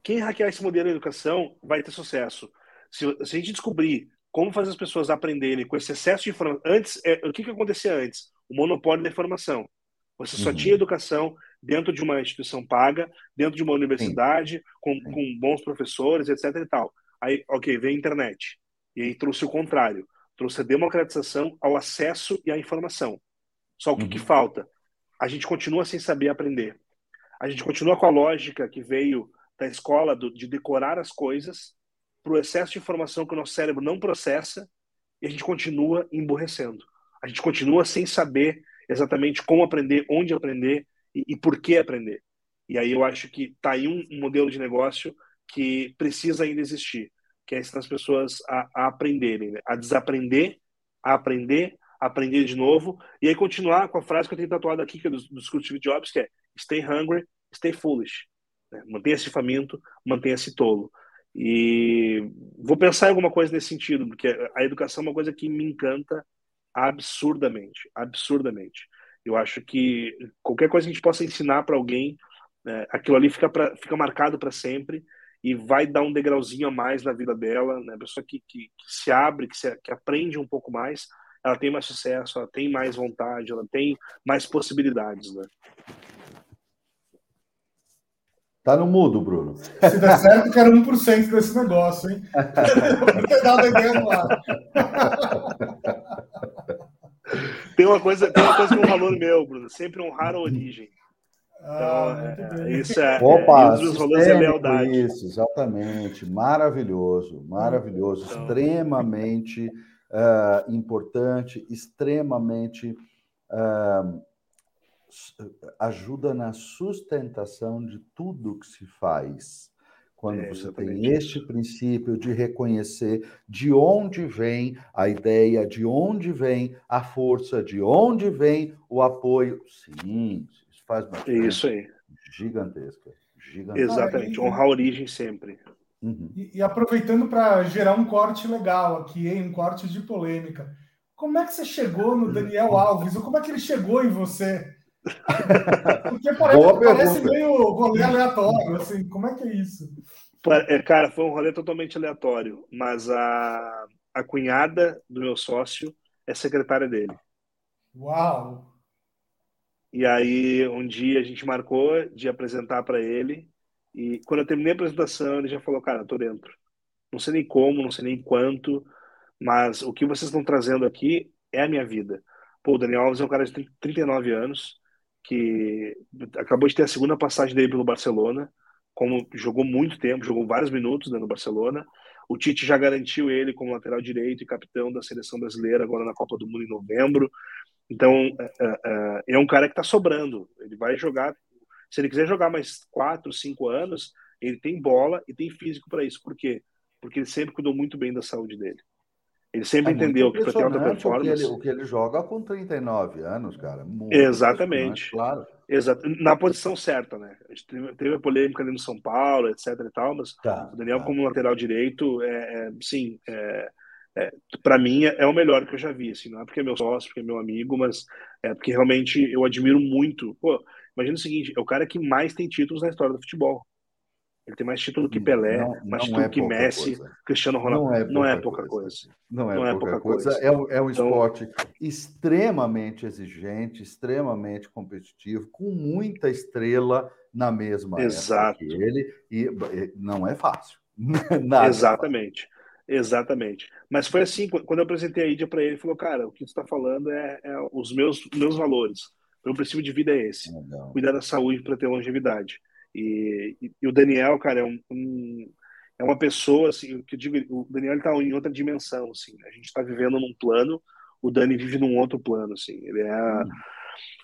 quem hackear esse modelo de educação vai ter sucesso. Se, se a gente descobrir como fazer as pessoas aprenderem com esse excesso de informação. Antes, é, o que, que acontecia antes? O monopólio da informação. Você só uhum. tinha educação dentro de uma instituição paga, dentro de uma universidade, com, com, bons professores, etc. e tal. Aí, ok, veio a internet. E aí trouxe o contrário. Trouxe a democratização ao acesso e à informação. Só o que, uhum. que falta? A gente continua sem saber aprender. A gente continua com a lógica que veio da escola do, de decorar as coisas para o excesso de informação que o nosso cérebro não processa e a gente continua emborrecendo. A gente continua sem saber exatamente como aprender, onde aprender e, e por que aprender. E aí eu acho que está aí um, um, modelo de negócio que precisa ainda existir, que é ensinar as pessoas a, a aprenderem, né? a desaprender, a aprender, a aprender de novo, e aí continuar com a frase que eu tenho tatuado aqui, que é do, do Steve Jobs, que é stay hungry, stay foolish. Né? Mantenha-se faminto, mantenha-se tolo. E vou pensar em alguma coisa nesse sentido, porque a educação é uma coisa que me encanta absurdamente, absurdamente. Eu acho que qualquer coisa que a gente possa ensinar para alguém, é, aquilo ali fica, pra, fica marcado para sempre e vai dar um degrauzinho a mais na vida dela. Né? A pessoa que, que, que se abre, que, se, que aprende um pouco mais, ela tem mais sucesso, ela tem mais vontade, ela tem mais possibilidades. Né? Tá no mudo, Bruno. Se der certo, quero 1% desse negócio, hein? Vou dar ideia no ar. Tem uma coisa, tem uma coisa que é um valor meu, Bruno. Sempre honrar a origem. Ah, então, é, isso é, Opa, um dos valores é lealdade. Isso, exatamente. Maravilhoso, maravilhoso, então... extremamente uh, importante, extremamente uh, ajuda na sustentação de tudo que se faz. Quando é, você tem este princípio de reconhecer de onde vem a ideia, de onde vem a força, de onde vem o apoio. Sim, faz uma Isso aí. Gigantesca. gigantesca. Exatamente, honrar a origem sempre. Uhum. E, e, aproveitando para gerar um corte legal aqui, hein? um corte de polêmica. Como é que você chegou no Daniel Alves? Ou como é que ele chegou em você? Porque parece, parece meio rolê aleatório, assim, como é que é isso? É, cara, foi um rolê totalmente aleatório, mas a, a cunhada do meu sócio é secretária dele. Uau! E aí, um dia a gente marcou de apresentar para ele, e quando eu terminei a apresentação, ele já falou: Cara, tô dentro. Não sei nem como, não sei nem quanto, mas o que vocês estão trazendo aqui é a minha vida. Pô, o Daniel Alves é um cara de 39 anos, que acabou de ter a segunda passagem dele pelo Barcelona, como jogou muito tempo, jogou vários minutos né, no Barcelona. O Tite já garantiu ele como lateral direito e capitão da seleção brasileira agora na Copa do Mundo em novembro. Então é, é, é, é um cara que está sobrando. Ele vai jogar. Se ele quiser jogar mais quatro, cinco anos, ele tem bola e tem físico para isso. Por quê? Porque ele sempre cuidou muito bem da saúde dele. Ele sempre é entendeu que para ter alta performance. O que, ele, o que ele joga com 39 anos, cara. Muito Exatamente. Claro. Exato. Na posição certa, né? A gente teve, teve a polêmica ali no São Paulo, etc e tal, mas tá, o Daniel, tá. como lateral direito, é, é sim, é, é, para mim é, é, o melhor que eu já vi. Assim, não é porque é meu sócio, porque é meu amigo, mas é porque realmente eu admiro muito. Pô, imagina o seguinte: é o cara que mais tem títulos na história do futebol. Ele tem mais título que Pelé, não, mais título é que Messi, coisa. Cristiano Ronaldo. Não é, não é pouca coisa. coisa. Não é, não é pouca, coisa. coisa. É, é um então... esporte extremamente exigente, extremamente competitivo, com muita estrela na mesma Exato. que ele, e não é fácil. Nada Exatamente. Exatamente. Mas foi assim, quando eu apresentei a Ídia para ele, ele falou, cara, o que você está falando é, é, os meus, meus valores. Meu princípio de vida é esse. Legal. Cuidar da saúde para ter longevidade. E, e, e, o Daniel, cara, é, um, um, é uma pessoa, assim, que eu digo, o Daniel está em outra dimensão, assim. A gente está vivendo num plano, o Dani vive num outro plano, assim. Ele é...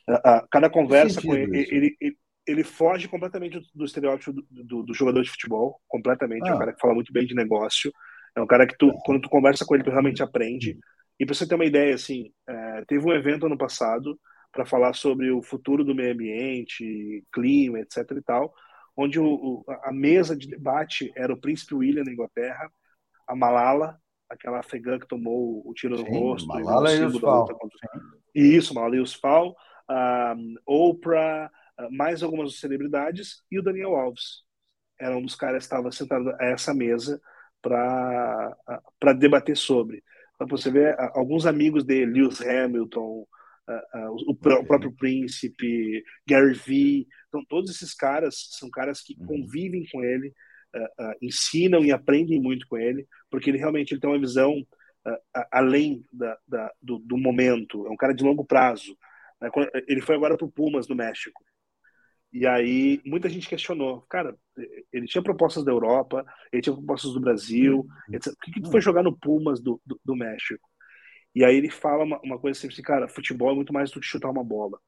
A, a, cada conversa com ele, ele, ele, ele, foge completamente do, do estereótipo do, do, do, jogador de futebol, completamente. Ah. É um ah. cara que fala muito bem de negócio. É um cara que tu, quando tu conversa com ele, tu realmente aprende. E para você ter uma ideia, assim, é, teve um evento ano passado para falar sobre o futuro do meio ambiente, clima, etc. e tal, onde o, o, a mesa de debate era o príncipe William da Inglaterra, a Malala, aquela afegã que tomou o tiro no Sim, rosto, Malala e Yousafzai. Contra... Isso, Malala Yousafzai, um, Oprah, mais algumas celebridades e o Daniel Alves. Era um dos caras que estava sentado a essa mesa para debater sobre. Então, você vê alguns amigos dele, Lewis Hamilton, o, próprio Príncipe, Gary Vee. Então, todos esses caras são caras que uhum. convivem com ele, ensinam e aprendem muito com ele, porque ele realmente ele tem uma visão além da, da, do, do, momento. É um cara de longo prazo. Né? Ele foi agora para o Pumas, no México. E aí muita gente questionou, cara, ele tinha propostas da Europa, ele tinha propostas do Brasil, uhum. etc. Por que, que tu foi jogar no Pumas do, do, do México? E aí ele fala uma, uma coisa assim, cara, futebol é muito mais do que chutar uma bola.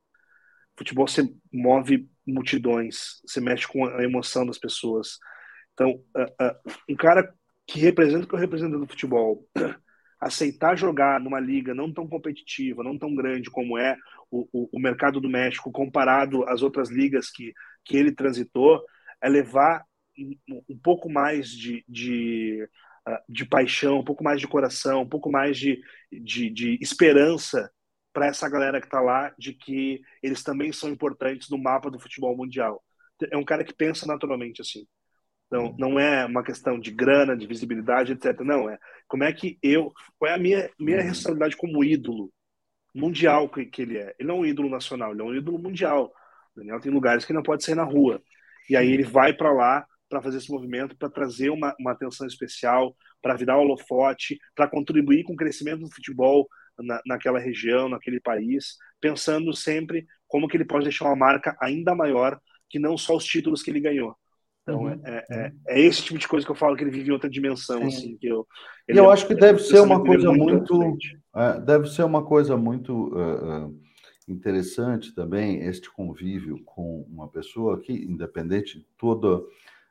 Futebol você move multidões, você mexe com a emoção das pessoas. Então, uh, uh, um cara que representa o que eu represento no futebol, aceitar jogar numa liga não tão competitiva, não tão grande como é o, o, o mercado do México, comparado às outras ligas que, que ele transitou, é levar um, pouco mais de, de ah, de paixão, um pouco mais de coração, um pouco mais de, de, de esperança para essa galera que está lá, de que eles também são importantes no mapa do futebol mundial. É um cara que pensa naturalmente assim. Então, não é uma questão de grana, de visibilidade, etc. Não, é como é que eu. Qual é a minha, minha uhum. responsabilidade como ídolo mundial que, que ele é? Ele não é um ídolo nacional, ele é um ídolo mundial. O Daniel tem lugares que não pode sair na rua. E aí ele vai para lá para fazer esse movimento, para trazer uma, uma atenção especial, para virar o holofote, para contribuir com o crescimento do futebol na, naquela região, naquele país, pensando sempre como que ele pode deixar uma marca ainda maior que não só os títulos que ele ganhou. Então, uhum. é, é, é, esse tipo de coisa que eu falo que ele vive em outra dimensão. Assim, que eu, e eu é acho que deve ser uma coisa muito. muito é, deve ser uma coisa muito uh, interessante também, este convívio com uma pessoa que, independente de toda,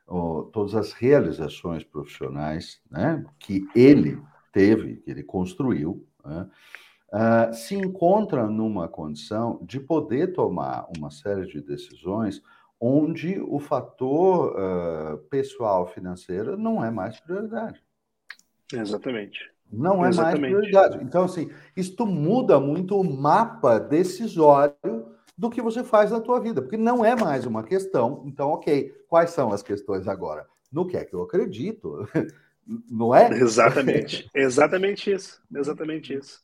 uh, todas as realizações profissionais né, que ele teve, que ele construiu, né, uh, se encontra numa condição de poder tomar uma série de decisões onde o fator uh, pessoal financeiro não é mais prioridade. Exatamente. Não é Exatamente. mais prioridade. Então, assim, isto muda muito o mapa decisório do que você faz na tua vida, porque não é mais uma questão. Então, ok, quais são as questões agora? No que é que eu acredito? Não é? Exatamente. Exatamente isso. Exatamente isso.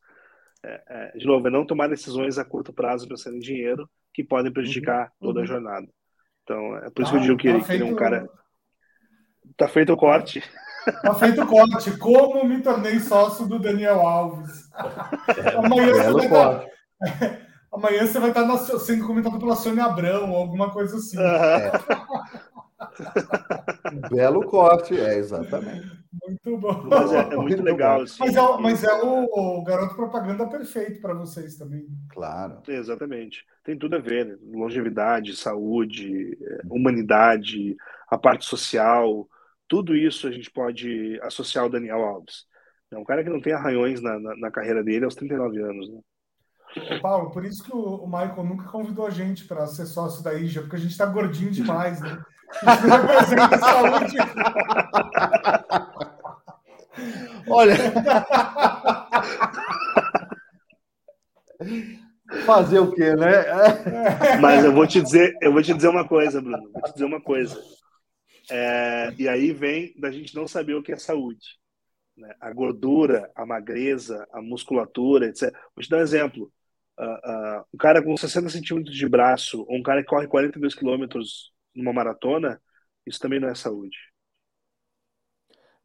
É, é, de novo, é não tomar decisões a curto prazo pensando em dinheiro que podem prejudicar uhum. toda a uhum. jornada. Então, é por isso ah, que eu digo que, tá ele, é um cara. Tá feito o corte. Tá feito o corte. Como me tornei sócio do Daniel Alves. Amanhã você, vai estar... Tá- Amanhã você vai estar tá sendo comentado pela Sônia Abrão ou alguma coisa assim. É. Belo corte, é, exatamente. Muito bom. Mas é, é muito legal. Assim, mas é, mas é o, o, garoto propaganda perfeito para vocês também. Claro. Exatamente. Tem tudo a ver. Né? Longevidade, saúde, é, humanidade, a parte social. Tudo isso a gente pode associar ao Daniel Alves. É um cara que não tem arranhões na, na, na carreira dele aos 39 anos. Né? Paulo, por isso que o, o Michael nunca convidou a gente para ser sócio da IJA, porque a gente está gordinho demais, né? representa saúde. Olha. Fazer o quê, né? Mas eu vou te dizer, eu vou te dizer uma coisa, Bruno. Vou te dizer uma coisa. É, e aí vem da gente não saber o que é saúde. Né? A gordura, a magreza, a musculatura, etc. Vou te dar um exemplo. Uh, uh, um cara com 60 centímetros de braço, ou um cara que corre 42 quilômetros numa maratona, isso também não é saúde.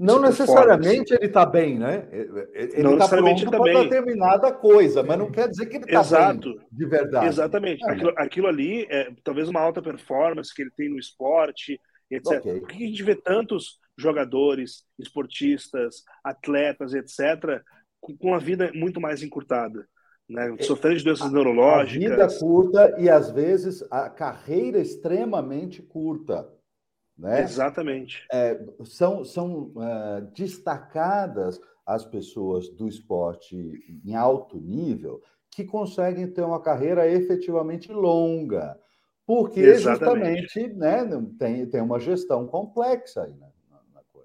Não necessariamente ele está bem, né? Ele está pronto tá para determinada coisa, mas não quer dizer que ele está bem de verdade. Exatamente. É. Aquilo, aquilo, ali é talvez uma alta performance que ele tem no esporte, etc. Okay. Por que a gente vê tantos jogadores, esportistas, atletas, etc., com a vida muito mais encurtada? Né? É, Sofrendo de doenças a, neurológicas. A vida curta e, às vezes, a carreira extremamente curta. Né? Exatamente. É, são são é, destacadas as pessoas do esporte em alto nível que conseguem ter uma carreira efetivamente longa, porque Exatamente. justamente né, tem, tem uma gestão complexa aí, né?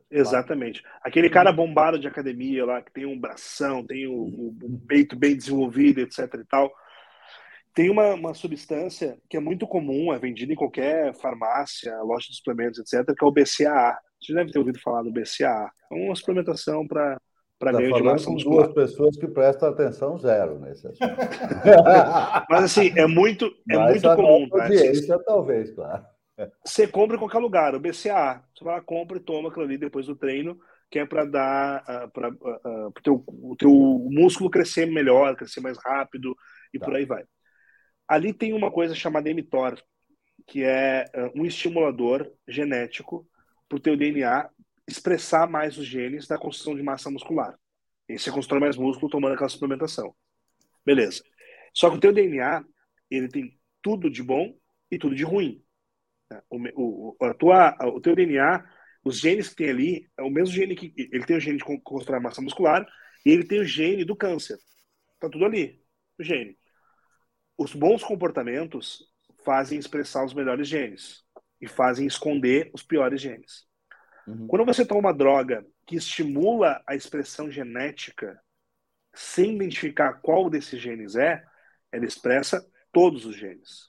Exatamente. Aquele cara bombado de academia lá, que tem um bração, tem o, o peito bem desenvolvido, etc e tal. Tem uma, uma substância que é muito comum, é vendida em qualquer farmácia, loja de suplementos, etc., que é o BCAA. Você deve ter ouvido falar do BCAA. É uma suplementação para para tá ganho de massa muscular. duas pessoas que prestam atenção zero nesse assunto. Mas assim, é muito, é Mas muito comum. Tá? Talvez, claro. Você compra em qualquer lugar, o BCA. Você vai lá, compra e toma aquilo ali depois do treino, que é para dar uh, para uh, o teu, o teu músculo crescer melhor, crescer mais rápido e tá. por aí vai. Ali tem uma coisa chamada mTOR, que é uh, um estimulador genético para o teu DNA expressar mais os genes da construção de massa muscular. E você constrói mais músculo tomando aquela suplementação. Beleza. Só que o teu DNA, ele tem tudo de bom e tudo de ruim. O, o, a tua, o teu DNA, os genes que tem ali, é o mesmo gene que. Ele tem o gene de construir massa muscular e ele tem o gene do câncer. Tá tudo ali, o gene. Os bons comportamentos fazem expressar os melhores genes e fazem esconder os piores genes. Uhum. Quando você toma uma droga que estimula a expressão genética sem identificar qual desses genes é, ela expressa todos os genes.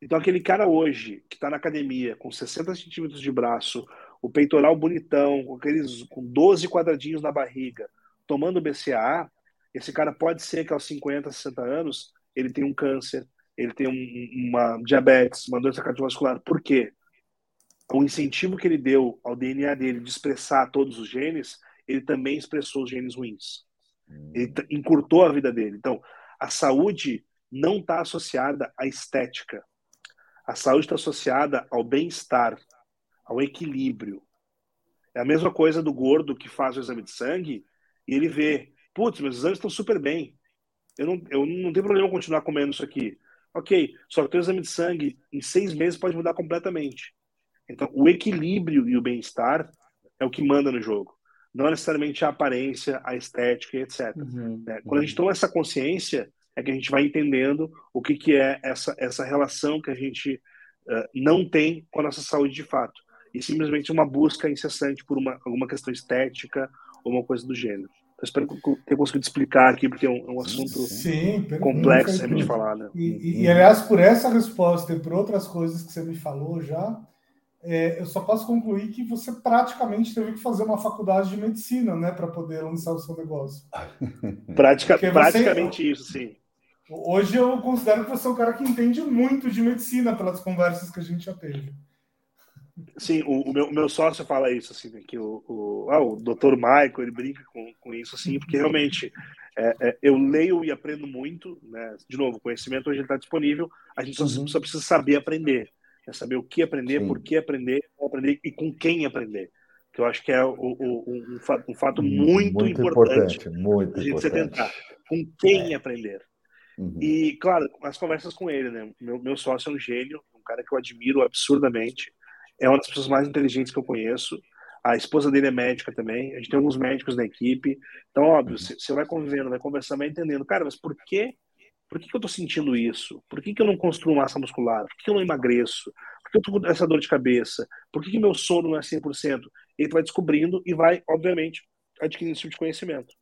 Então, aquele cara hoje que está na academia com 60 centímetros de braço, o peitoral bonitão, com aqueles com 12 quadradinhos na barriga, tomando BCAA, esse cara pode ser que aos 50, 60 anos ele tem um câncer, ele tem um, uma diabetes, uma doença cardiovascular. Por quê? O incentivo que ele deu ao DNA dele de expressar todos os genes, ele também expressou os genes ruins. Ele encurtou a vida dele. Então, a saúde não está associada à estética. A saúde está associada ao bem-estar, ao equilíbrio. É a mesma coisa do gordo que faz o exame de sangue e ele vê, putz, meus exames estão super bem. Eu não, eu não tenho problema continuar comendo isso aqui. Ok, só que o teu exame de sangue em seis meses pode mudar completamente. Então, o equilíbrio e o bem-estar é o que manda no jogo. Não necessariamente a aparência, a estética, etc. Uhum, né? Quando uhum. a gente toma essa consciência, é que a gente vai entendendo o que, que é essa, essa relação que a gente uh, não tem com a nossa saúde de fato. E simplesmente uma busca incessante por uma, alguma questão estética ou uma coisa do gênero. Eu espero ter conseguido explicar aqui, porque é um, é um assunto Sim, complexo de falar. Né? E, e, e, aliás, por essa resposta e por outras coisas que você me falou já, é, eu só posso concluir que você praticamente teve que fazer uma faculdade de medicina, né, para poder lançar o seu negócio. Pratica, praticamente isso, sim. Hoje eu considero que você é um cara que entende muito de medicina pelas conversas que a gente já teve. Sim, o, o meu, meu, sócio fala isso, assim, né, que o, o, ah, o doutor Michael, ele brinca com, com isso, assim, porque realmente é, é, eu leio e aprendo muito, né? De novo, o conhecimento hoje está disponível, a gente só, uhum. só, precisa saber aprender, é saber o que aprender, Sim. por que aprender, aprender e com quem aprender. Que eu acho que é o, um, fato, um, fato, muito, muito importante, importante muito a gente importante. tentar. Com quem é. aprender. Uhum. E, claro, as conversas com ele, né? Meu, meu sócio é um gênio, um cara que eu admiro absurdamente é uma das pessoas mais inteligentes que eu conheço. A esposa dele é médica também. A gente tem alguns médicos na equipe. Então, óbvio, uhum. você vai convivendo, vai conversando, vai entendendo. Cara, mas por quê? Por que, que eu estou sentindo isso? Por que, que eu não construo massa muscular? Por que, que eu não emagreço? Por que eu estou com essa dor de cabeça? Por que, que meu sono não é 100%? E tu vai descobrindo e vai, obviamente, adquirindo esse tipo de conhecimento.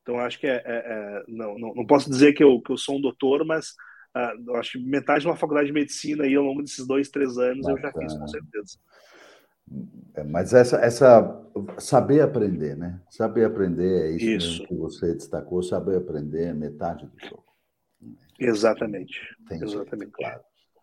Então, acho que é, é, é não, não, não, posso dizer que eu, que eu sou um doutor, mas uh, acho que metade de uma faculdade de medicina aí ao longo desses dois, três anos Bacana. eu já fiz, com certeza. É, mas essa, essa saber aprender, né? Saber aprender é isso, isso. que você destacou. Saber aprender é metade do jogo. Exatamente. Tem Exatamente. claro.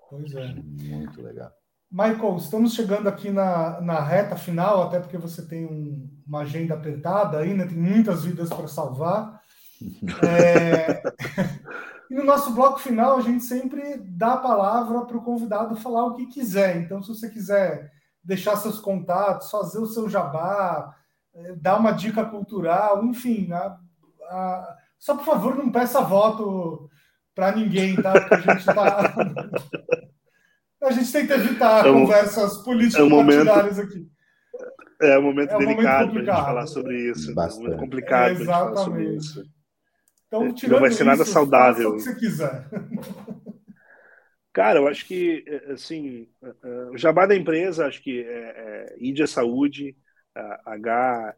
Pois é. Muito legal. Michael, estamos chegando aqui na, na reta final, até porque você tem um, uma agenda apertada ainda, tem muitas vidas para salvar. É... E no nosso bloco final, a gente sempre dá a palavra para o convidado falar o que quiser. Então, se você quiser deixar seus contatos, fazer o seu jabá, eh, dar uma dica cultural, enfim. A, a... Só, por favor, não peça voto para ninguém, tá? Porque a gente está. a gente tenta evitar é um, conversas político-partidárias é um aqui. É um momento é um delicado para a gente falar sobre isso. Bastante. É um momento complicado é, exatamente. falar sobre isso. Então, é, não vai ser nada isso, saudável. o que você quiser. Cara, eu acho que, é, assim, é, o jabá da empresa, acho que é, é IDIA Saúde,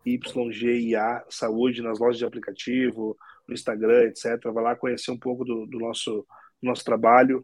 HYGIA Saúde, nas lojas de aplicativo, no Instagram, etc. Vai lá conhecer um pouco do, do nosso, do nosso trabalho.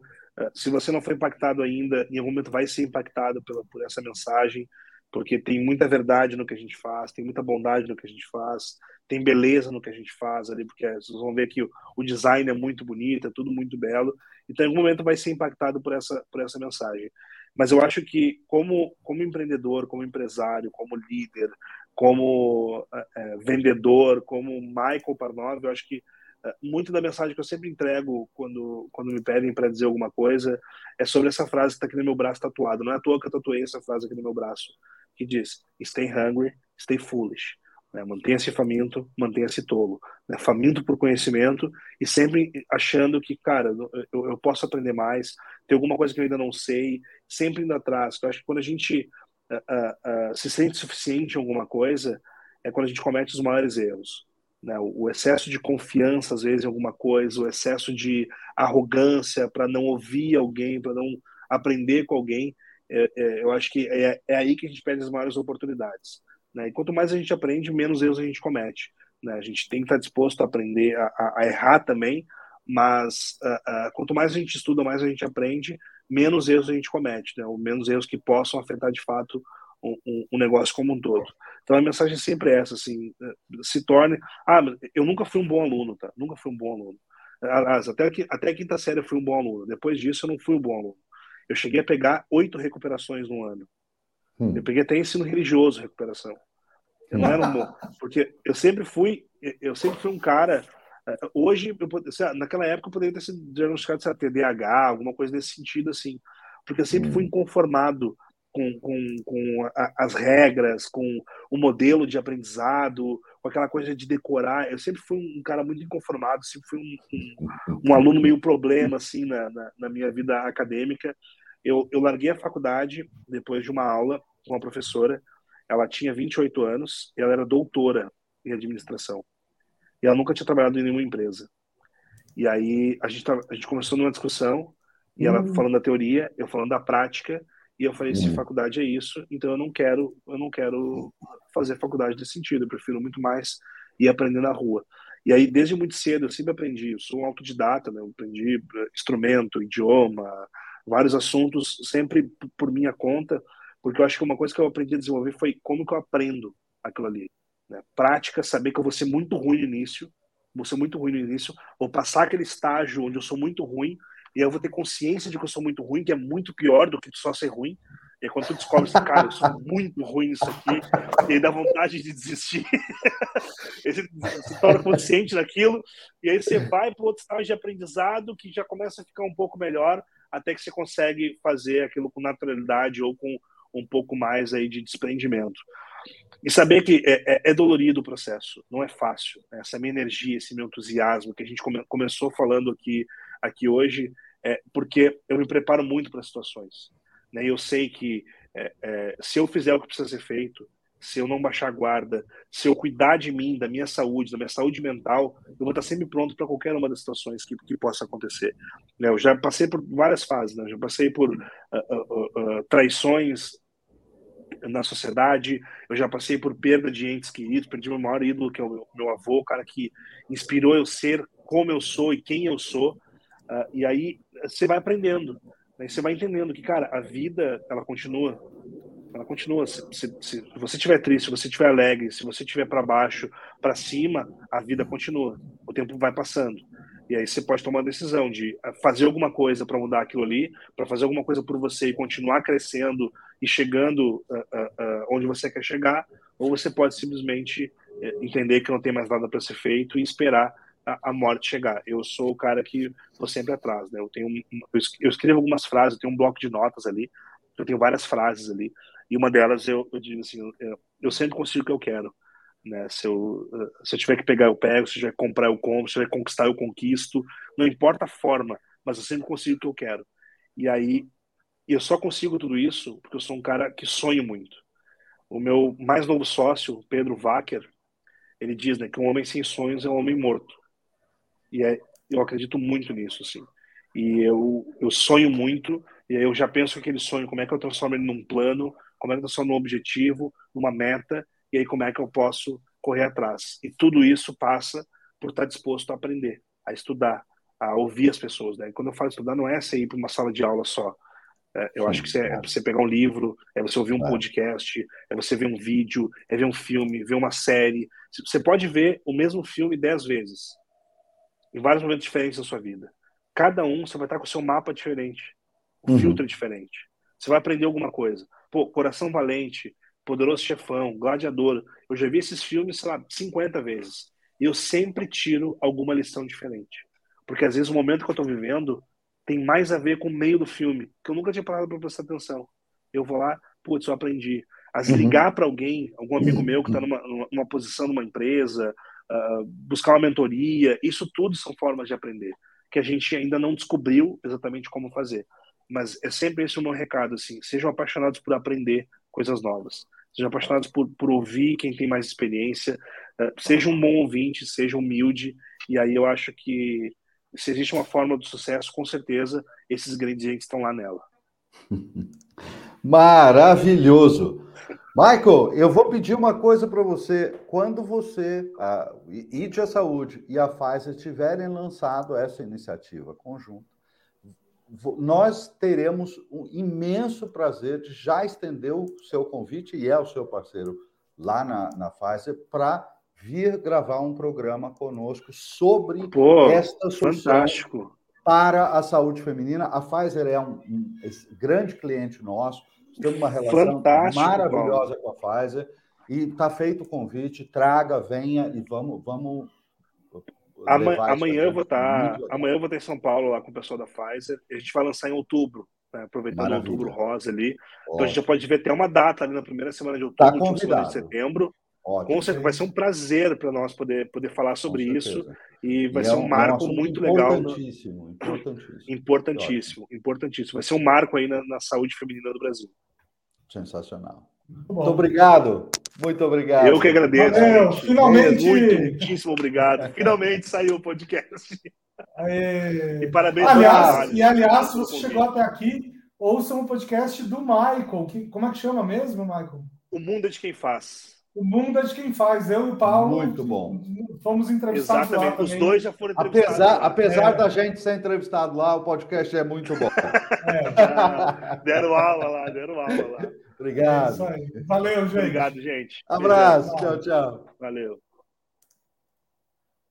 Se você não foi impactado ainda, em algum momento vai ser impactado pela, por essa mensagem, porque tem muita verdade no que a gente faz, tem muita bondade no que a gente faz, tem beleza no que a gente faz ali, porque vocês vão ver que o, design é muito bonito, é tudo muito belo, então em algum momento vai ser impactado por essa, por essa mensagem. Mas eu acho que como, como empreendedor, como empresário, como líder, como é, vendedor, como Michael Parnov, eu acho que é, muito da mensagem que eu sempre entrego quando, quando me pedem para dizer alguma coisa é sobre essa frase que está aqui no meu braço tatuado. Não é à toa que eu tatuei essa frase aqui no meu braço, que diz: Stay hungry, stay foolish. Né? Mantenha-se faminto, mantenha-se tolo. Né? Faminto por conhecimento e sempre achando que, cara, eu, eu, posso aprender mais, tem alguma coisa que eu ainda não sei, sempre indo atrás. Eu acho que quando a gente uh, uh, uh, se sente suficiente em alguma coisa, é quando a gente comete os maiores erros. Né? O, o excesso de confiança, às vezes, em alguma coisa, o excesso de arrogância para não ouvir alguém, para não aprender com alguém, é, é, eu acho que é, é aí que a gente perde as maiores oportunidades. Né? E quanto mais a gente aprende, menos erros a gente comete. Né? A gente tem que estar disposto a aprender a, a, a errar também, mas uh, uh, quanto mais a gente estuda, mais a gente aprende, menos erros a gente comete, né? ou menos erros que possam afetar de fato um, um, um, negócio como um todo. Então a mensagem sempre é essa, assim, eh, se torne, ah, eu nunca fui um bom aluno, tá? Nunca fui um bom aluno. Aliás, até, até a quinta série eu fui um bom aluno. Depois disso eu não fui um bom aluno. Eu cheguei a pegar oito recuperações no ano. Hum. Eu peguei até ensino religioso recuperação. Eu não era um bom, porque eu sempre fui, eu sempre fui um cara É, hoje, eu, naquela época, eu poderia ter sido diagnosticado de TDAH, alguma coisa nesse sentido, assim, porque eu sempre fui hum. inconformado com, com, com a, as regras, com o modelo de aprendizado, com aquela coisa de decorar. Eu sempre fui um cara muito inconformado, sempre fui um, um, um aluno meio problema, assim, na, na, na, minha vida acadêmica. Eu, eu larguei a faculdade depois de uma aula com uma professora. Ela tinha 28 anos e ela era doutora em administração. E ela nunca tinha trabalhado em nenhuma empresa. E aí a gente, a gente começou numa discussão, e ela uhum. falando da teoria, eu falando da prática, e eu falei, se uhum. faculdade é isso, então eu não quero, eu não quero fazer faculdade nesse sentido, eu prefiro muito mais ir aprender na rua. E aí, desde muito cedo, eu sempre aprendi, eu sou um autodidata, né? eu aprendi eh, instrumento, idioma, vários assuntos, sempre por minha conta, porque eu acho que uma coisa que eu aprendi a desenvolver foi como que eu aprendo aquilo ali. Né? Prática, saber que eu vou ser muito ruim no início, vou ser muito ruim no início, vou passar aquele estágio onde eu sou muito ruim, e eu vou ter consciência de que eu sou muito ruim, que é muito pior do que só ser ruim. E quando tu descobre assim, cara, eu sou muito ruim nisso aqui, e aí dá vontade de desistir. você se torna consciente daquilo, e aí você vai para outro estágio de aprendizado que já começa a ficar um pouco melhor, até que você consegue fazer aquilo com naturalidade ou com um pouco mais aí de desprendimento. E saber que é, é, é, dolorido o processo, não é fácil. Né? Essa minha energia, esse meu entusiasmo que a gente come, começou falando aqui, aqui hoje, é porque eu me preparo muito para situações. Né? Eu sei que é, é, se eu fizer o que precisa ser feito, se eu não baixar a guarda, se eu cuidar de mim, da minha saúde, da minha saúde mental, eu vou estar sempre pronto para qualquer uma das situações que, que possa acontecer. Né? Eu já passei por várias fases, né? Já passei por uh, uh, uh, traições na sociedade. Eu já passei por perda de entes queridos, perdi meu maior ídolo, que é o meu, meu avô, o cara que inspirou eu ser como eu sou e quem eu sou. Uh, e aí você vai aprendendo, né? você vai entendendo que, cara, a vida, ela continua. Ela continua. Se, se, se você estiver triste, se você estiver alegre, se você estiver para baixo, para cima, a vida continua. O tempo vai passando. E aí você pode tomar a decisão de fazer alguma coisa para mudar aquilo ali, para fazer alguma coisa por você e continuar crescendo e chegando uh, uh, onde você quer chegar, ou você pode simplesmente eh, entender que não tem mais nada para ser feito e esperar a, morte chegar. Eu sou o cara que vou sempre atrás, né? Eu tenho eu escrevo algumas frases, eu tenho um bloco de notas ali, eu tenho várias frases ali, e uma delas eu, eu digo assim, eu, eu sempre consigo o que eu quero. Né? Se, eu, se eu tiver que pegar, eu pego, se eu tiver que comprar, eu compro, se eu tiver que conquistar, eu conquisto. Não importa a forma, mas eu sempre consigo o que eu quero. E aí, eu só consigo tudo isso porque eu sou um cara que sonho muito. O meu mais novo sócio, Pedro Wacker, ele diz né, que um homem sem sonhos é um homem morto. E é, eu acredito muito nisso, assim. E eu, eu sonho muito, e aí eu já penso aquele sonho, como é que eu transformo ele num plano, como é que eu transformo num objetivo, numa meta, e aí como é que eu posso correr atrás. E tudo isso passa por estar disposto a aprender, a estudar, a ouvir as pessoas. Né? Quando eu falo estudar, não é você ir para uma sala de aula só. É, eu Sim, acho que você, é, você pegar um livro, é você ouvir um é. podcast, é você ver um vídeo, é ver um filme, ver uma série. Você pode ver o mesmo filme dez vezes, em vários momentos diferentes da sua vida. Cada um você vai estar com o seu mapa diferente, o uhum. filtro é diferente. Você vai aprender alguma coisa. Pô, Coração Valente, Poderoso Chefão, Gladiador. Eu já vi esses filmes, sei lá, 50 vezes. E eu sempre tiro alguma lição diferente. Porque às vezes o momento que eu estou vivendo tem mais a ver com o meio do filme, que eu nunca tinha parado para prestar atenção. Eu vou lá, putz, eu aprendi. Às vezes uhum. ligar para alguém, algum amigo meu que está numa, numa, posição numa empresa, uh, buscar uma mentoria, isso tudo são formas de aprender, que a gente ainda não descobriu exatamente como fazer. Mas é sempre esse o meu recado, assim, sejam apaixonados por aprender, coisas novas. Sejam apaixonados por, por ouvir quem tem mais experiência. Uh, seja um bom ouvinte, seja humilde. E aí eu acho que se existe uma forma do sucesso, com certeza esses ingredientes estão lá nela. Maravilhoso. Michael, eu vou pedir uma coisa para você. Quando você, a IDIA Saúde e a Pfizer tiverem lançado essa iniciativa conjunta, nós teremos um imenso prazer de já estender o seu convite, e é o seu parceiro lá na, na Pfizer, para vir gravar um programa conosco sobre Pô, esta fantástico. para a saúde feminina. A Pfizer é um, um grande cliente nosso, temos uma relação fantástico, maravilhosa com a Pfizer, e está feito o convite, traga, venha e vamos, vamos Amanhã, amanhã eu vou estar. Tá, amanhã eu vou estar em São Paulo lá com o pessoal da Pfizer. A gente vai lançar em outubro, né, aproveitando Maravilha. outubro rosa ali. Ótimo. Então a gente já pode ver até uma data ali na primeira semana de tá outubro, tá semana de setembro. Ótimo. Com certeza, vai ser um prazer para nós poder, poder falar sobre isso e vai e ser é um, marco um muito legal. Importantíssimo, importantíssimo. Importantíssimo, importantíssimo. Vai ser um marco aí na, na saúde feminina do Brasil. Sensacional. Muito, muito obrigado. Muito obrigado. Eu que agradeço. Valeu, finalmente. Muito, muitíssimo obrigado. Finalmente saiu o podcast. Aê. E parabéns aliás, E aliás, se você chegou até aqui, ouça um podcast do Michael. Que, como é que chama mesmo, Michael? O Mundo é de Quem Faz. O mundo é de quem faz. Eu e o Paulo. Muito bom. Fomos entrevistados Exatamente. lá. Os dois já foram entrevistados. Apesar, apesar é. da gente ser entrevistado lá, o podcast é muito bom. É. Ah, deram aula lá, deram aula lá. Obrigado. É Valeu, gente. Obrigado, gente. Abraço. Tchau, tchau. Valeu.